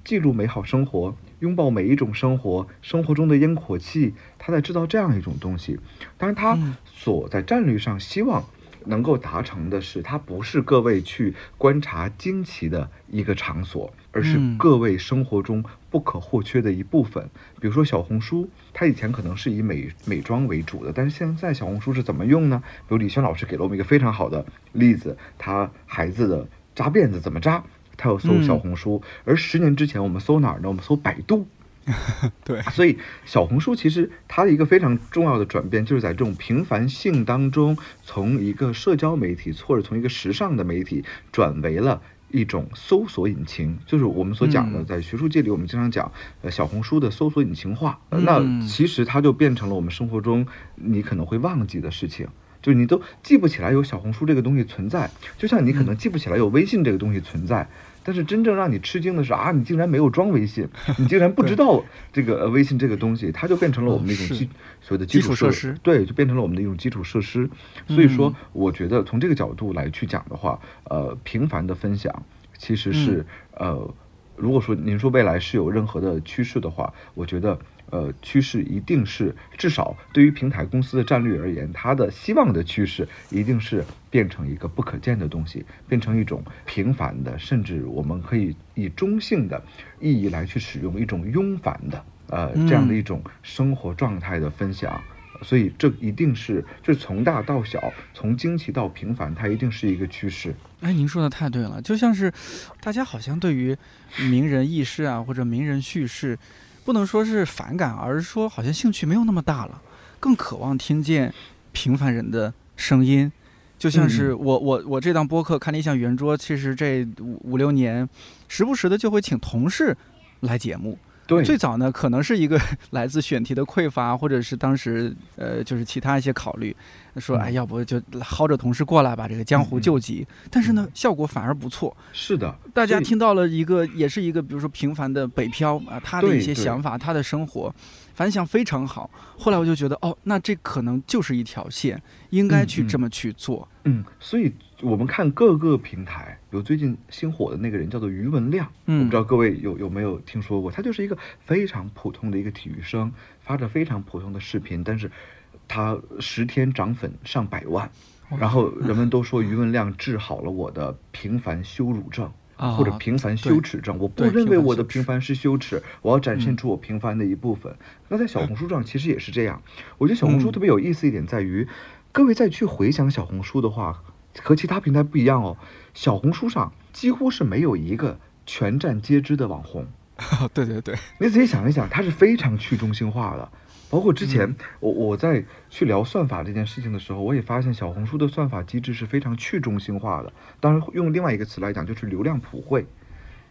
记录美好生活、拥抱每一种生活、生活中的烟火气。它在制造这样一种东西。当然，它所在战略上希望能够达成的是，它不是各位去观察惊奇的一个场所。而是各位生活中不可或缺的一部分。比如说小红书，它以前可能是以美美妆为主的，但是现在小红书是怎么用呢？比如李轩老师给了我们一个非常好的例子，他孩子的扎辫子怎么扎，他要搜小红书。而十年之前我们搜哪儿呢？我们搜百度。对，所以小红书其实它的一个非常重要的转变，就是在这种平凡性当中，从一个社交媒体或者从一个时尚的媒体转为了。一种搜索引擎，就是我们所讲的，在学术界里，我们经常讲，呃，小红书的搜索引擎化。那其实它就变成了我们生活中你可能会忘记的事情，就是你都记不起来有小红书这个东西存在，就像你可能记不起来有微信这个东西存在。但是真正让你吃惊的是啊，你竟然没有装微信，你竟然不知道这个微信这个东西，它就变成了我们的一种基所谓的基础设施，对，就变成了我们的一种基础设施。所以说，我觉得从这个角度来去讲的话，呃，频繁的分享其实是呃，如果说您说未来是有任何的趋势的话，我觉得。呃，趋势一定是至少对于平台公司的战略而言，它的希望的趋势一定是变成一个不可见的东西，变成一种平凡的，甚至我们可以以中性的意义来去使用一种庸凡的，呃，这样的一种生活状态的分享。所以这一定是，就从大到小，从惊奇到平凡，它一定是一个趋势。哎，您说的太对了，就像是大家好像对于名人轶事啊，或者名人叙事。不能说是反感，而是说好像兴趣没有那么大了，更渴望听见平凡人的声音。就像是我我我这档播客看理想圆桌，其实这五五六年，时不时的就会请同事来节目。对，最早呢，可能是一个 来自选题的匮乏，或者是当时呃，就是其他一些考虑，说哎，要不就薅着同事过来把这个江湖救急。但是呢，效果反而不错。是的，大家听到了一个，也是一个，比如说平凡的北漂啊，他的一些想法，他的生活，反响非常好。后来我就觉得，哦，那这可能就是一条线，应该去这么去做。嗯，所以。我们看各个平台，比如最近新火的那个人叫做余文亮，嗯，我不知道各位有有没有听说过？他就是一个非常普通的一个体育生，发着非常普通的视频，但是他十天涨粉上百万，然后人们都说余文亮治好了我的平凡羞辱症，或者平凡羞耻症。我不认为我的平凡是羞耻，我要展现出我平凡的一部分。那在小红书上其实也是这样。我觉得小红书特别有意思一点在于，各位再去回想小红书的话。和其他平台不一样哦，小红书上几乎是没有一个全站皆知的网红。对对对，你仔细想一想，它是非常去中心化的。包括之前我我在去聊算法这件事情的时候，我也发现小红书的算法机制是非常去中心化的。当然，用另外一个词来讲，就是流量普惠，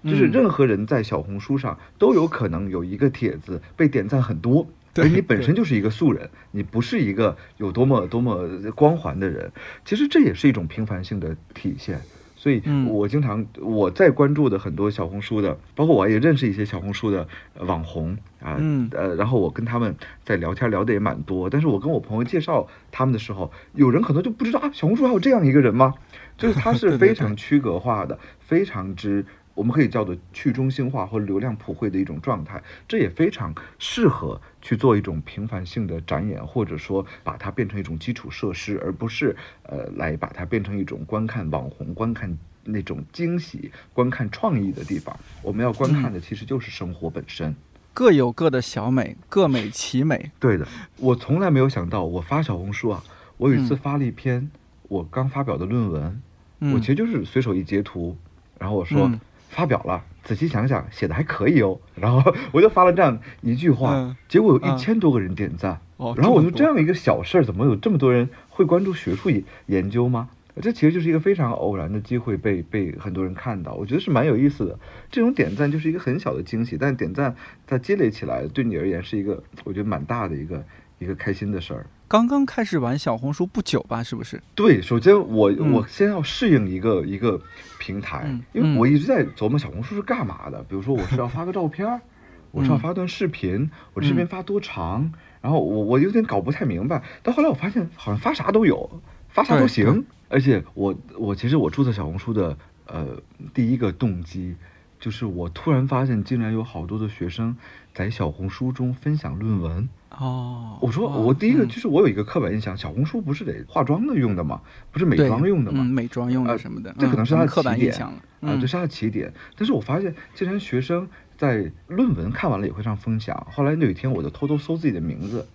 就是任何人在小红书上都有可能有一个帖子被点赞很多。而你本身就是一个素人，你不是一个有多么多么光环的人，其实这也是一种平凡性的体现。所以嗯我经常我在关注的很多小红书的，包括我也认识一些小红书的呃网红啊，嗯呃，然后我跟他们在聊天聊的也蛮多，但是我跟我朋友介绍他们的时候，有人可能就不知道啊，小红书还有这样一个人吗？就是他 是非常区隔化的，非常之。我们可以叫做去中心化或流量普惠的一种状态，这也非常适合去做一种频繁性的展演，或者说把它变成一种基础设施，而不是呃来把它变成一种观看网红、观看那种惊喜、观看创意的地方。我们要观看的其实就是生活本身。各有各的小美，各美其美。对的，我从来没有想到，我发小红书啊，我有一次嗯发了一篇我刚发表的论文，嗯我其实就是随手一截图，然后我说、嗯发表了，仔细想想写的还可以哦，然后我就发了这样一句话，嗯结果有嗯一千多个人点赞，哦然后我就这样一个小事儿，怎么有这么多人会关注学术研研究吗？这其实就是一个非常偶然的机会被被很多人看到，我觉得是蛮有意思的。这种点赞就是一个很小的惊喜，但点赞它积累起来，对你而言是一个我觉得蛮大的一个一个开心的事儿。刚刚开始玩小红书不久吧？是不是？对，首先我、嗯我先要适应一个一个平台，嗯因为嗯我一直在琢磨小红书是干嘛的。比如说我是要发个照片儿，我是要嗯发段视频，我这视频嗯发多长，然后我我有点搞不太明白。但后来我发现好像发啥都有，发啥都行。而且我我其实我注册小红书的呃第一个动机。就是我突然发现，竟然有好多的学生在小红书中分享论文，哦，我说，我第一个嗯就是我有一个刻板印象，小红书不是得化妆的用的吗？不是美妆用的吗？嗯，美妆用的呃什么的，这可能是它的起点印象了。啊，嗯这是它的起点。但是我发现，竟然学生在论文看完了也会上分享。后来有一天，我就偷偷搜自己的名字，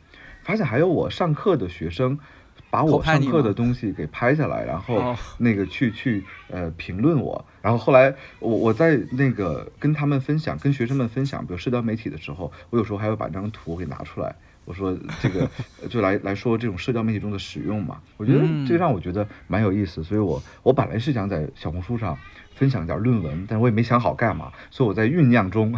发现还有我上课的学生。把我上课的东西给拍下来，然后哦那个去去呃评论我，然后后来我我在那个跟他们分享，跟学生们分享，比如社交媒体的时候，我有时候还会把这张图给拿出来，我说这个呃就来 来说这种社交媒体中的使用嘛，我觉得嗯这让我觉得蛮有意思，所以我我本来是想在小红书上分享点论文，但我也没想好干嘛，所以我在酝酿中。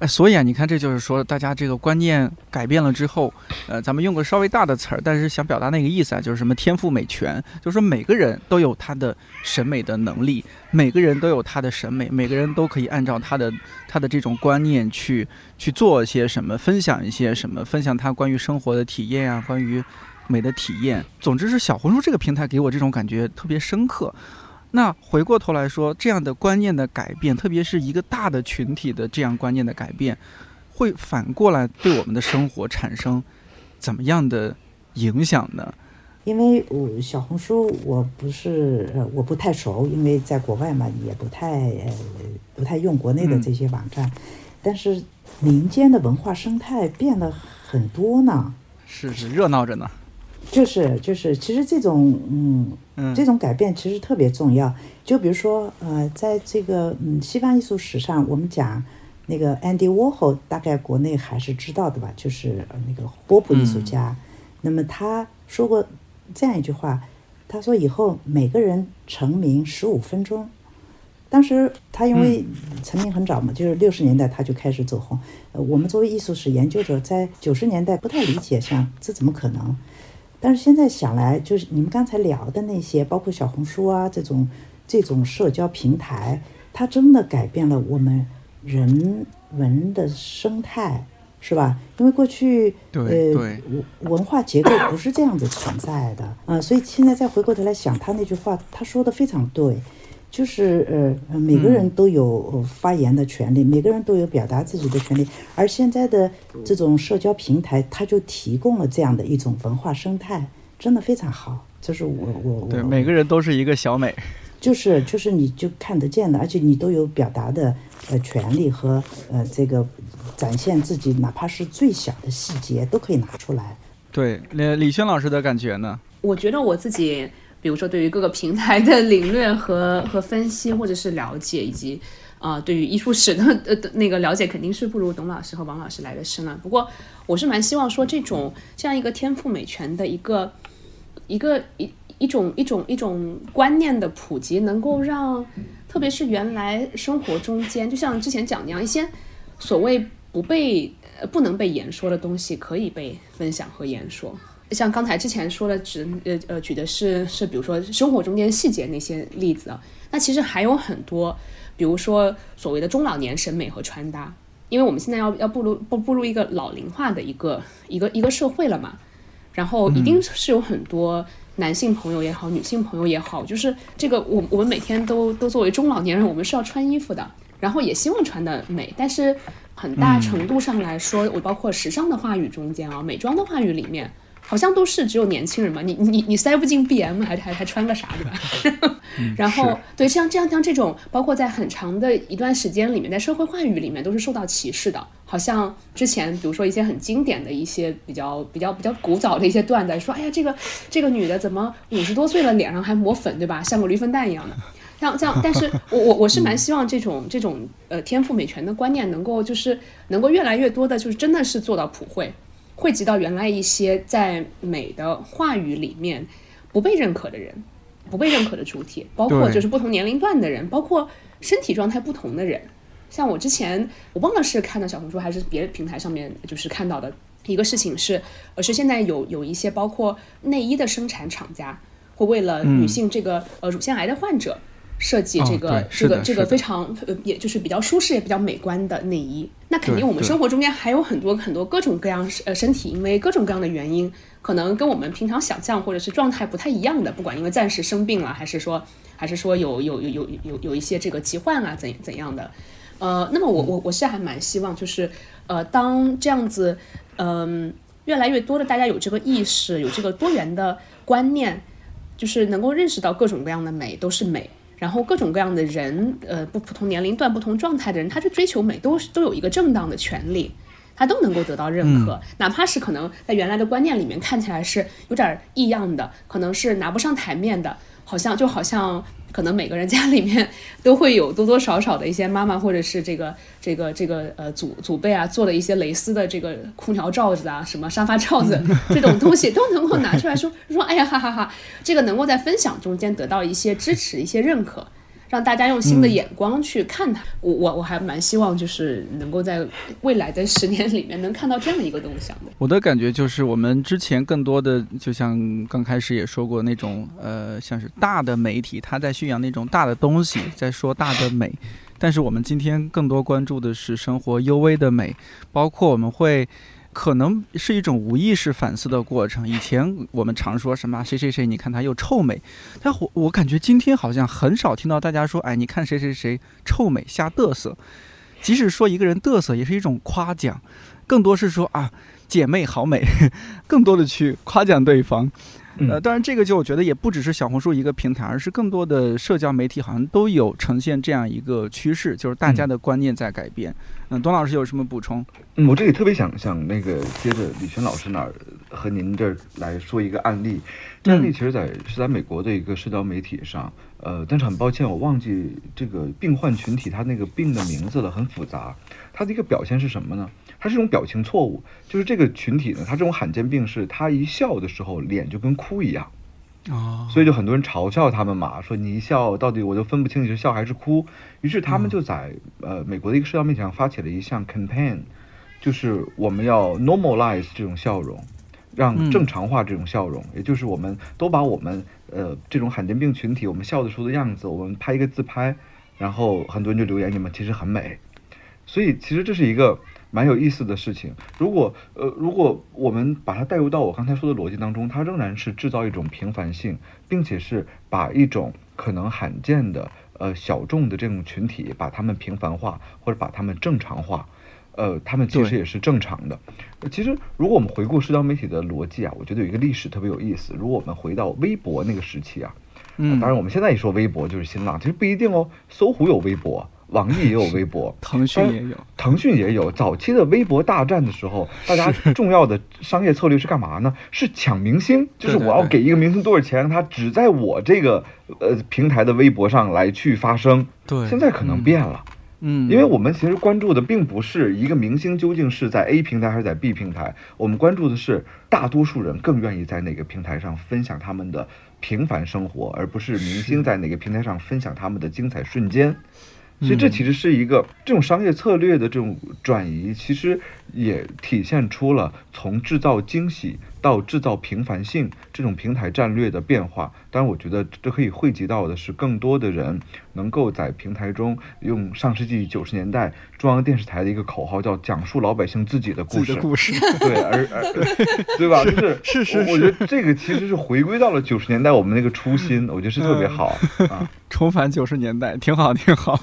哎，所以啊，你看，这就是说，大家这个观念改变了之后，呃，咱们用个稍微大的词儿，但是想表达那个意思啊，就是什么天赋美权，就是说每个人都有他的审美的能力，每个人都有他的审美，每个人都可以按照他的他的这种观念去去做一些什么，分享一些什么，分享他关于生活的体验啊，关于美的体验。总之是小红书这个平台给我这种感觉特别深刻。那回过头来说，这样的观念的改变，特别是一个大的群体的这样观念的改变，会反过来对我们的生活产生怎么样的影响呢？因为我小红书我不是呃我不太熟，因为在国外嘛也不太呃不太用国内的嗯这些网站，但是民间的文化生态变得很多呢。是是热闹着呢。就是就是，其实这种嗯嗯，这种改变其实特别重要。就比如说呃，在这个嗯西方艺术史上，我们讲那个 Andy Warhol，大概国内还是知道的吧，就是呃那个波普艺术家。那么他说过这样一句话，他说以后每个人成名十五分钟。当时他因为成名很早嘛，就是六十年代他就开始走红。呃，我们作为艺术史研究者，在九十年代不太理解，像这怎么可能？但是现在想来，就是你们刚才聊的那些，包括小红书啊这种这种社交平台，它真的改变了我们人文的生态，是吧？因为过去对呃对文文化结构不是这样子存在的啊、呃所以现在再回过头来想他那句话，他说的非常对。就是呃，呃每个人都有呃发言的权利，每个人都有表达自己的权利。而现在的这种社交平台，它就提供了这样的一种文化生态，真的非常好。这是我我我对，每个人都是一个小美。就是就是你就看得见的，而且你都有表达的呃权利和呃这个展现自己，哪怕是最小的细节都可以拿出来。对，李李轩老师的感觉呢？我觉得我自己，比如说对于各个平台的领略和 和分析，或者是了解，以及啊、对于艺术史的 呃的那个了解，肯定是不如董老师和王老师来的深了。不过我是蛮希望说，这种这样一个天赋美全的一个一个一一种一种一种观念的普及，能够让特别是原来生活中间，就像之前讲那样，一些所谓不被呃不能被言说的东西，可以被分享和言说。像刚才之前说的，只呃呃举的是是比如说生活中间细节那些例子啊，那其实还有很多，比如说所谓的中老年审美和穿搭，因为我们现在要要步入步步入一个老龄化的一个一个一个社会了嘛，然后一定是有很多男性朋友也好，女性朋友也好，就是这个我我们每天都都作为中老年人，我们是要穿衣服的，然后也希望穿的美，但是很大程度上来说，我包括时尚的话语中间啊，美妆的话语里面。好像都是只有年轻人嘛，你你你塞不进 B M，还还还穿个啥对吧？然后对像这样像这种，包括在很长的一段时间里面，在社会话语里面都是受到歧视的。好像之前比如说一些很经典的一些比较比较比较古早的一些段子，说哎呀这个这个女的怎么五十多岁了脸上还抹粉对吧？像个驴粪蛋一样的。像这样，但是我我我是蛮希望这种这种呃天赋美权的观念能够就是能够越来越多的，就是真的是做到普惠。汇集到原来一些在美的话语里面不被认可的人，不被认可的主体，包括就是不同年龄段的人，包括身体状态不同的人。像我之前我忘了是看到小红书还是别的平台上面，就是看到的一个事情是，呃，是现在有有一些包括内衣的生产厂家会为了女性这个呃乳腺癌的患者。设计这个这个这个非常呃，也就是比较舒适也比较美观的内衣。那肯定我们生活中间还有很多很多各种各样呃身体因为各种各样的原因，可能跟我们平常想象或者是状态不太一样的，不管因为暂时生病了，还是说还是说有有有有有有一些这个疾患啊怎怎样的，呃，那么我我我是还蛮希望就是呃当这样子嗯越来越多的大家有这个意识，有这个多元的观念，就是能够认识到各种各样的美都是美。然后各种各样的人，呃，不不同年龄段、不同状态的人，他去追求美，都是都有一个正当的权利，他都能够得到认可，哪怕是可能在原来的观念里面看起来是有点异样的，可能是拿不上台面的，好像就好像。可能每个人家里面都会有多多少少的一些妈妈或者是这个这个这个呃祖祖辈啊做的一些蕾丝的这个空调罩子啊，什么沙发罩子 这种东西都能够拿出来说说，哎呀哈哈哈，这个能够在分享中间得到一些支持、一些认可。让大家用新的眼光去看它，我我我还蛮希望就是能够在未来的十年里面能看到这样一个动向的。我的感觉就是我们之前更多的就像刚开始也说过那种呃像是大的媒体，他在宣扬那种大的东西，在说大的美，但是我们今天更多关注的是生活幽微的美，包括我们会。可能是一种无意识反思的过程。以前我们常说什么谁谁谁，你看他又臭美，但我我感觉今天好像很少听到大家说，哎，你看谁谁谁臭美瞎嘚瑟。即使说一个人嘚瑟，也是一种夸奖，更多是说啊，姐妹好美，更多的去夸奖对方。呃，当然这个就我觉得也不只是小红书一个平台，而是更多的社交媒体好像都有呈现这样一个趋势，就是大家的观念在改变。嗯，董老师有什么补充？嗯，我这里特别想想那个接着李轩老师那儿和您这儿来说一个案例。这案例其实在是在美国的一个社交媒体上，呃，但是很抱歉我忘记这个病患群体他那个病的名字了，很复杂。它的一个表现是什么呢？它是一种表情错误，就是这个群体呢，它这种罕见病是他一笑的时候脸就跟哭一样。哦，所以就很多人嘲笑他们嘛，说你一笑到底我就分不清你是笑还是哭。于是他们就在呃美国的一个社交媒体上发起了一项 campaign，就是我们要 normalize 这种笑容，让正常化这种笑容，也就是我们都把我们呃这种罕见病群体我们笑的时候的样子，我们拍一个自拍，然后很多人就留言你们其实很美。所以其实这是一个。蛮有意思的事情。如果呃，如果我们把它带入到我刚才说的逻辑当中，它仍然是制造一种平凡性，并且是把一种可能罕见的呃小众的这种群体，把他们平凡化或者把他们正常化。呃，他们其实也是正常的。其实如果我们回顾社交媒体的逻辑啊，我觉得有一个历史特别有意思。如果我们回到微博那个时期啊，嗯，当然我们现在一说微博就是新浪，其实不一定哦。搜狐有微博。网易也有微博，腾讯也有，腾讯也有。早期的微博大战的时候，大家重要的商业策略是干嘛呢？是抢明星，就是我要给一个明星多少钱，他只在我这个呃平台的微博上来去发声。对，现在可能变了，嗯，因为我们其实关注的并不是一个明星究竟是在 A 平台还是在 B 平台，我们关注的是大多数人更愿意在哪个平台上分享他们的平凡生活，而不是明星在哪个平台上分享他们的精彩瞬间。所以这其实是一个这种商业策略的这种转移，其实也体现出了从制造惊喜到制造平凡性这种平台战略的变化。当然，我觉得这可以汇集到的是更多的人能够在平台中用上世纪九十年代中央电视台的一个口号，叫讲述老百姓自己的故事。故事，对，而而对吧？就是是是，我觉得这个其实是回归到了九十年代我们那个初心，我觉得是特别好啊。重返九十年代，挺好，挺好。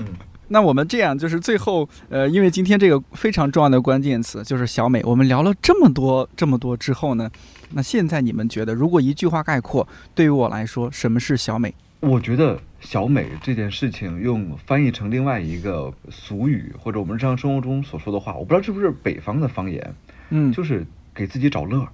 那我们这样，就是最后，呃，因为今天这个非常重要的关键词就是小美，我们聊了这么多这么多之后呢，那现在你们觉得，如果一句话概括，对于我来说，什么是小美？我觉得小美这件事情，用翻译成另外一个俗语或者我们日常生活中所说的话，我不知道是不是北方的方言，嗯，就是给自己找乐，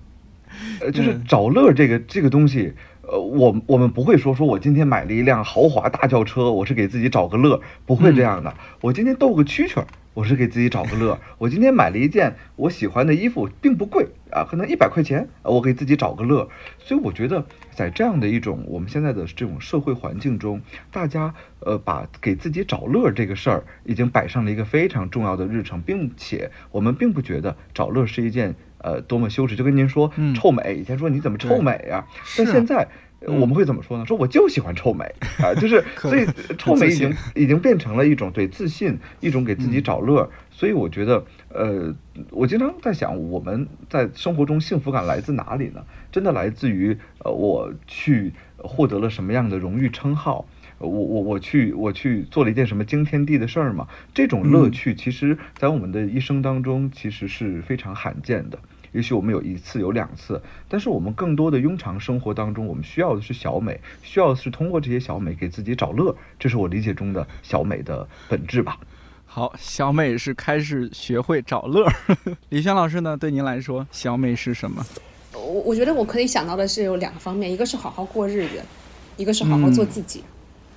呃，就是找乐这个这个东西。呃，我我们不会说说我今天买了一辆豪华大轿车，我是给自己找个乐，不会这样的。我今天逗个蛐蛐儿，我是给自己找个乐。我今天买了一件我喜欢的衣服，并不贵啊，可能一百块钱，我给自己找个乐。所以我觉得，在这样的一种我们现在的这种社会环境中，大家呃把给自己找乐这个事儿已经摆上了一个非常重要的日程，并且我们并不觉得找乐是一件。呃，多么羞耻！就跟您说，臭美。以前说你怎么臭美呀？但现在我们会怎么说呢？说我就喜欢臭美啊！就是所以臭美已经已经变成了一种对自信，一种给自己找乐。所以我觉得，呃，我经常在想，我们在生活中幸福感来自哪里呢？真的来自于呃，我去获得了什么样的荣誉称号？我我我去我去做了一件什么惊天地的事儿吗？这种乐趣，其实在我们的一生当中，其实是非常罕见的。也许我们有一次有两次，但是我们更多的庸常生活当中，我们需要的是小美，需要的是通过这些小美给自己找乐，这是我理解中的小美的本质吧。好，小美是开始学会找乐。李轩老师呢？对您来说，小美是什么？我我觉得我可以想到的是有两个方面，一个是好好过日子，一个是好好做自己。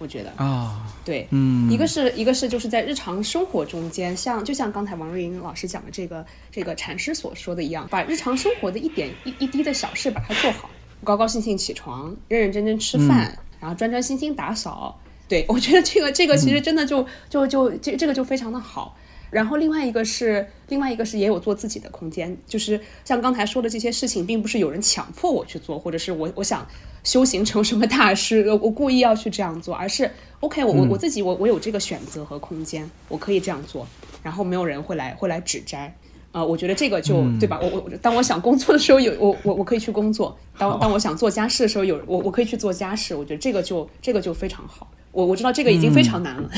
我觉得啊，对，嗯，一个是一个是就是在日常生活中间，像就像刚才王瑞英老师讲的这个这个禅师所说的一样，把日常生活的一点一一滴的小事把它做好，高高兴兴起床，认认真真吃饭，然后专专心心打扫。对 我觉得这个这个其实真的就就就这这个就非常的好。然后另外一个是另外一个是也有做自己的空间，就是像刚才说的这些事情，并不是有人强迫我去做，或者是我我想。修行成什么大师？我故意要去这样做，而是 OK，我我我自己我我有这个选择和空间，我可以这样做，然后没有人会来会来指摘，啊，我觉得这个就对吧？我我当我想工作的时候有我我我可以去工作，当当我想做家事的时候有我我可以去做家事，我觉得这个就这个就非常好。我我知道这个已经非常难了，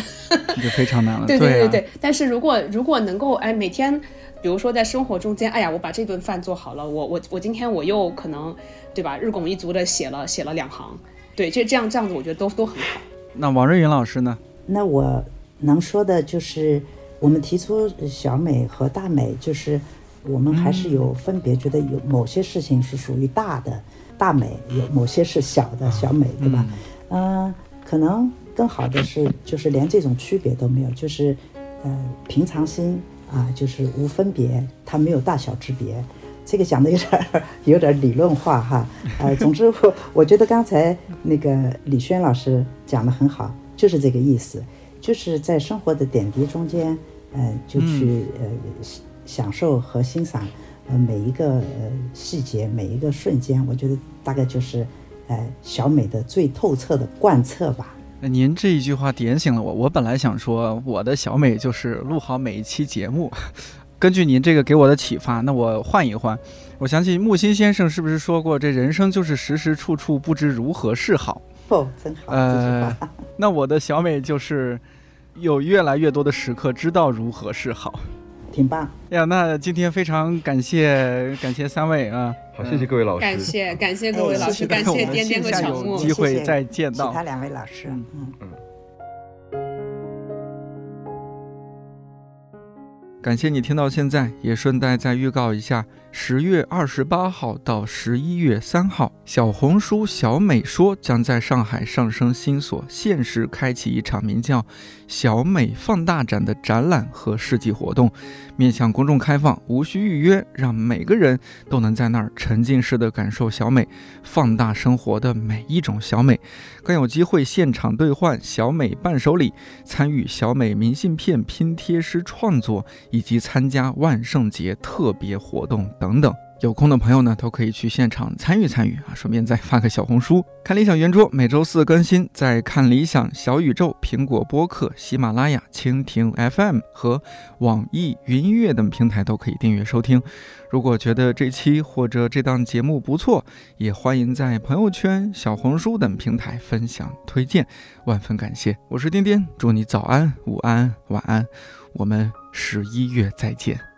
就非常难了。对对对对，但是如果如果能够哎每天，比如说在生活中间，哎呀，我把这顿饭做好了，我我我今天我又可能。对吧？日拱一卒的写了写了两行，对，这这样这样子，我觉得都都很好。那王瑞云老师呢？那我能说的就是，我们提出小美和大美，就是我们还是有分别，觉得有某些事情是属于大的大美，有某些是小的小美，对吧？嗯，可能更好的是，就是连这种区别都没有，就是呃平常心啊，就是无分别，它没有大小之别。这个讲的有点有点理论化哈，呃，总之我我觉得刚才那个李轩老师讲的很好，就是这个意思，就是在生活的点滴中间，呃，就去呃享受和欣赏呃每一个呃细节，每一个瞬间，我觉得大概就是呃小美的最透彻的贯彻吧。那您这一句话点醒了我，我本来想说我的小美就是录好每一期节目。根据您这个给我的启发，那我换一换。我想起木心先生是不是说过，这人生就是时时处处不知如何是好？哦，真好。呃，那我的小美就是有越来越多的时刻知道如何是好，挺棒。呀，那今天非常感谢感谢三位啊，好，谢谢各位老师，感谢感谢各位老师，感谢颠颠和小木，机会再见到其他两位老师，嗯嗯。感谢你听到现在，也顺带再预告一下。十月二十八号到十一月三号，小红书小美说将在上海上升新所限时开启一场名叫“小美放大展”的展览和市集活动，面向公众开放，无需预约，让每个人都能在那儿沉浸式的感受小美放大生活的每一种小美，更有机会现场兑换小美伴手礼，参与小美明信片拼贴师创作，以及参加万圣节特别活动等。等等，有空的朋友呢，都可以去现场参与参与啊，顺便再发个小红书。看理想圆桌每周四更新，在看理想小宇宙、苹果播客、喜马拉雅、蜻蜓 FM 和网易云音乐等平台都可以订阅收听。如果觉得这期或者这档节目不错，也欢迎在朋友圈、小红书等平台分享推荐，万分感谢。我是颠颠，祝你早安、午安、晚安，我们十一月再见。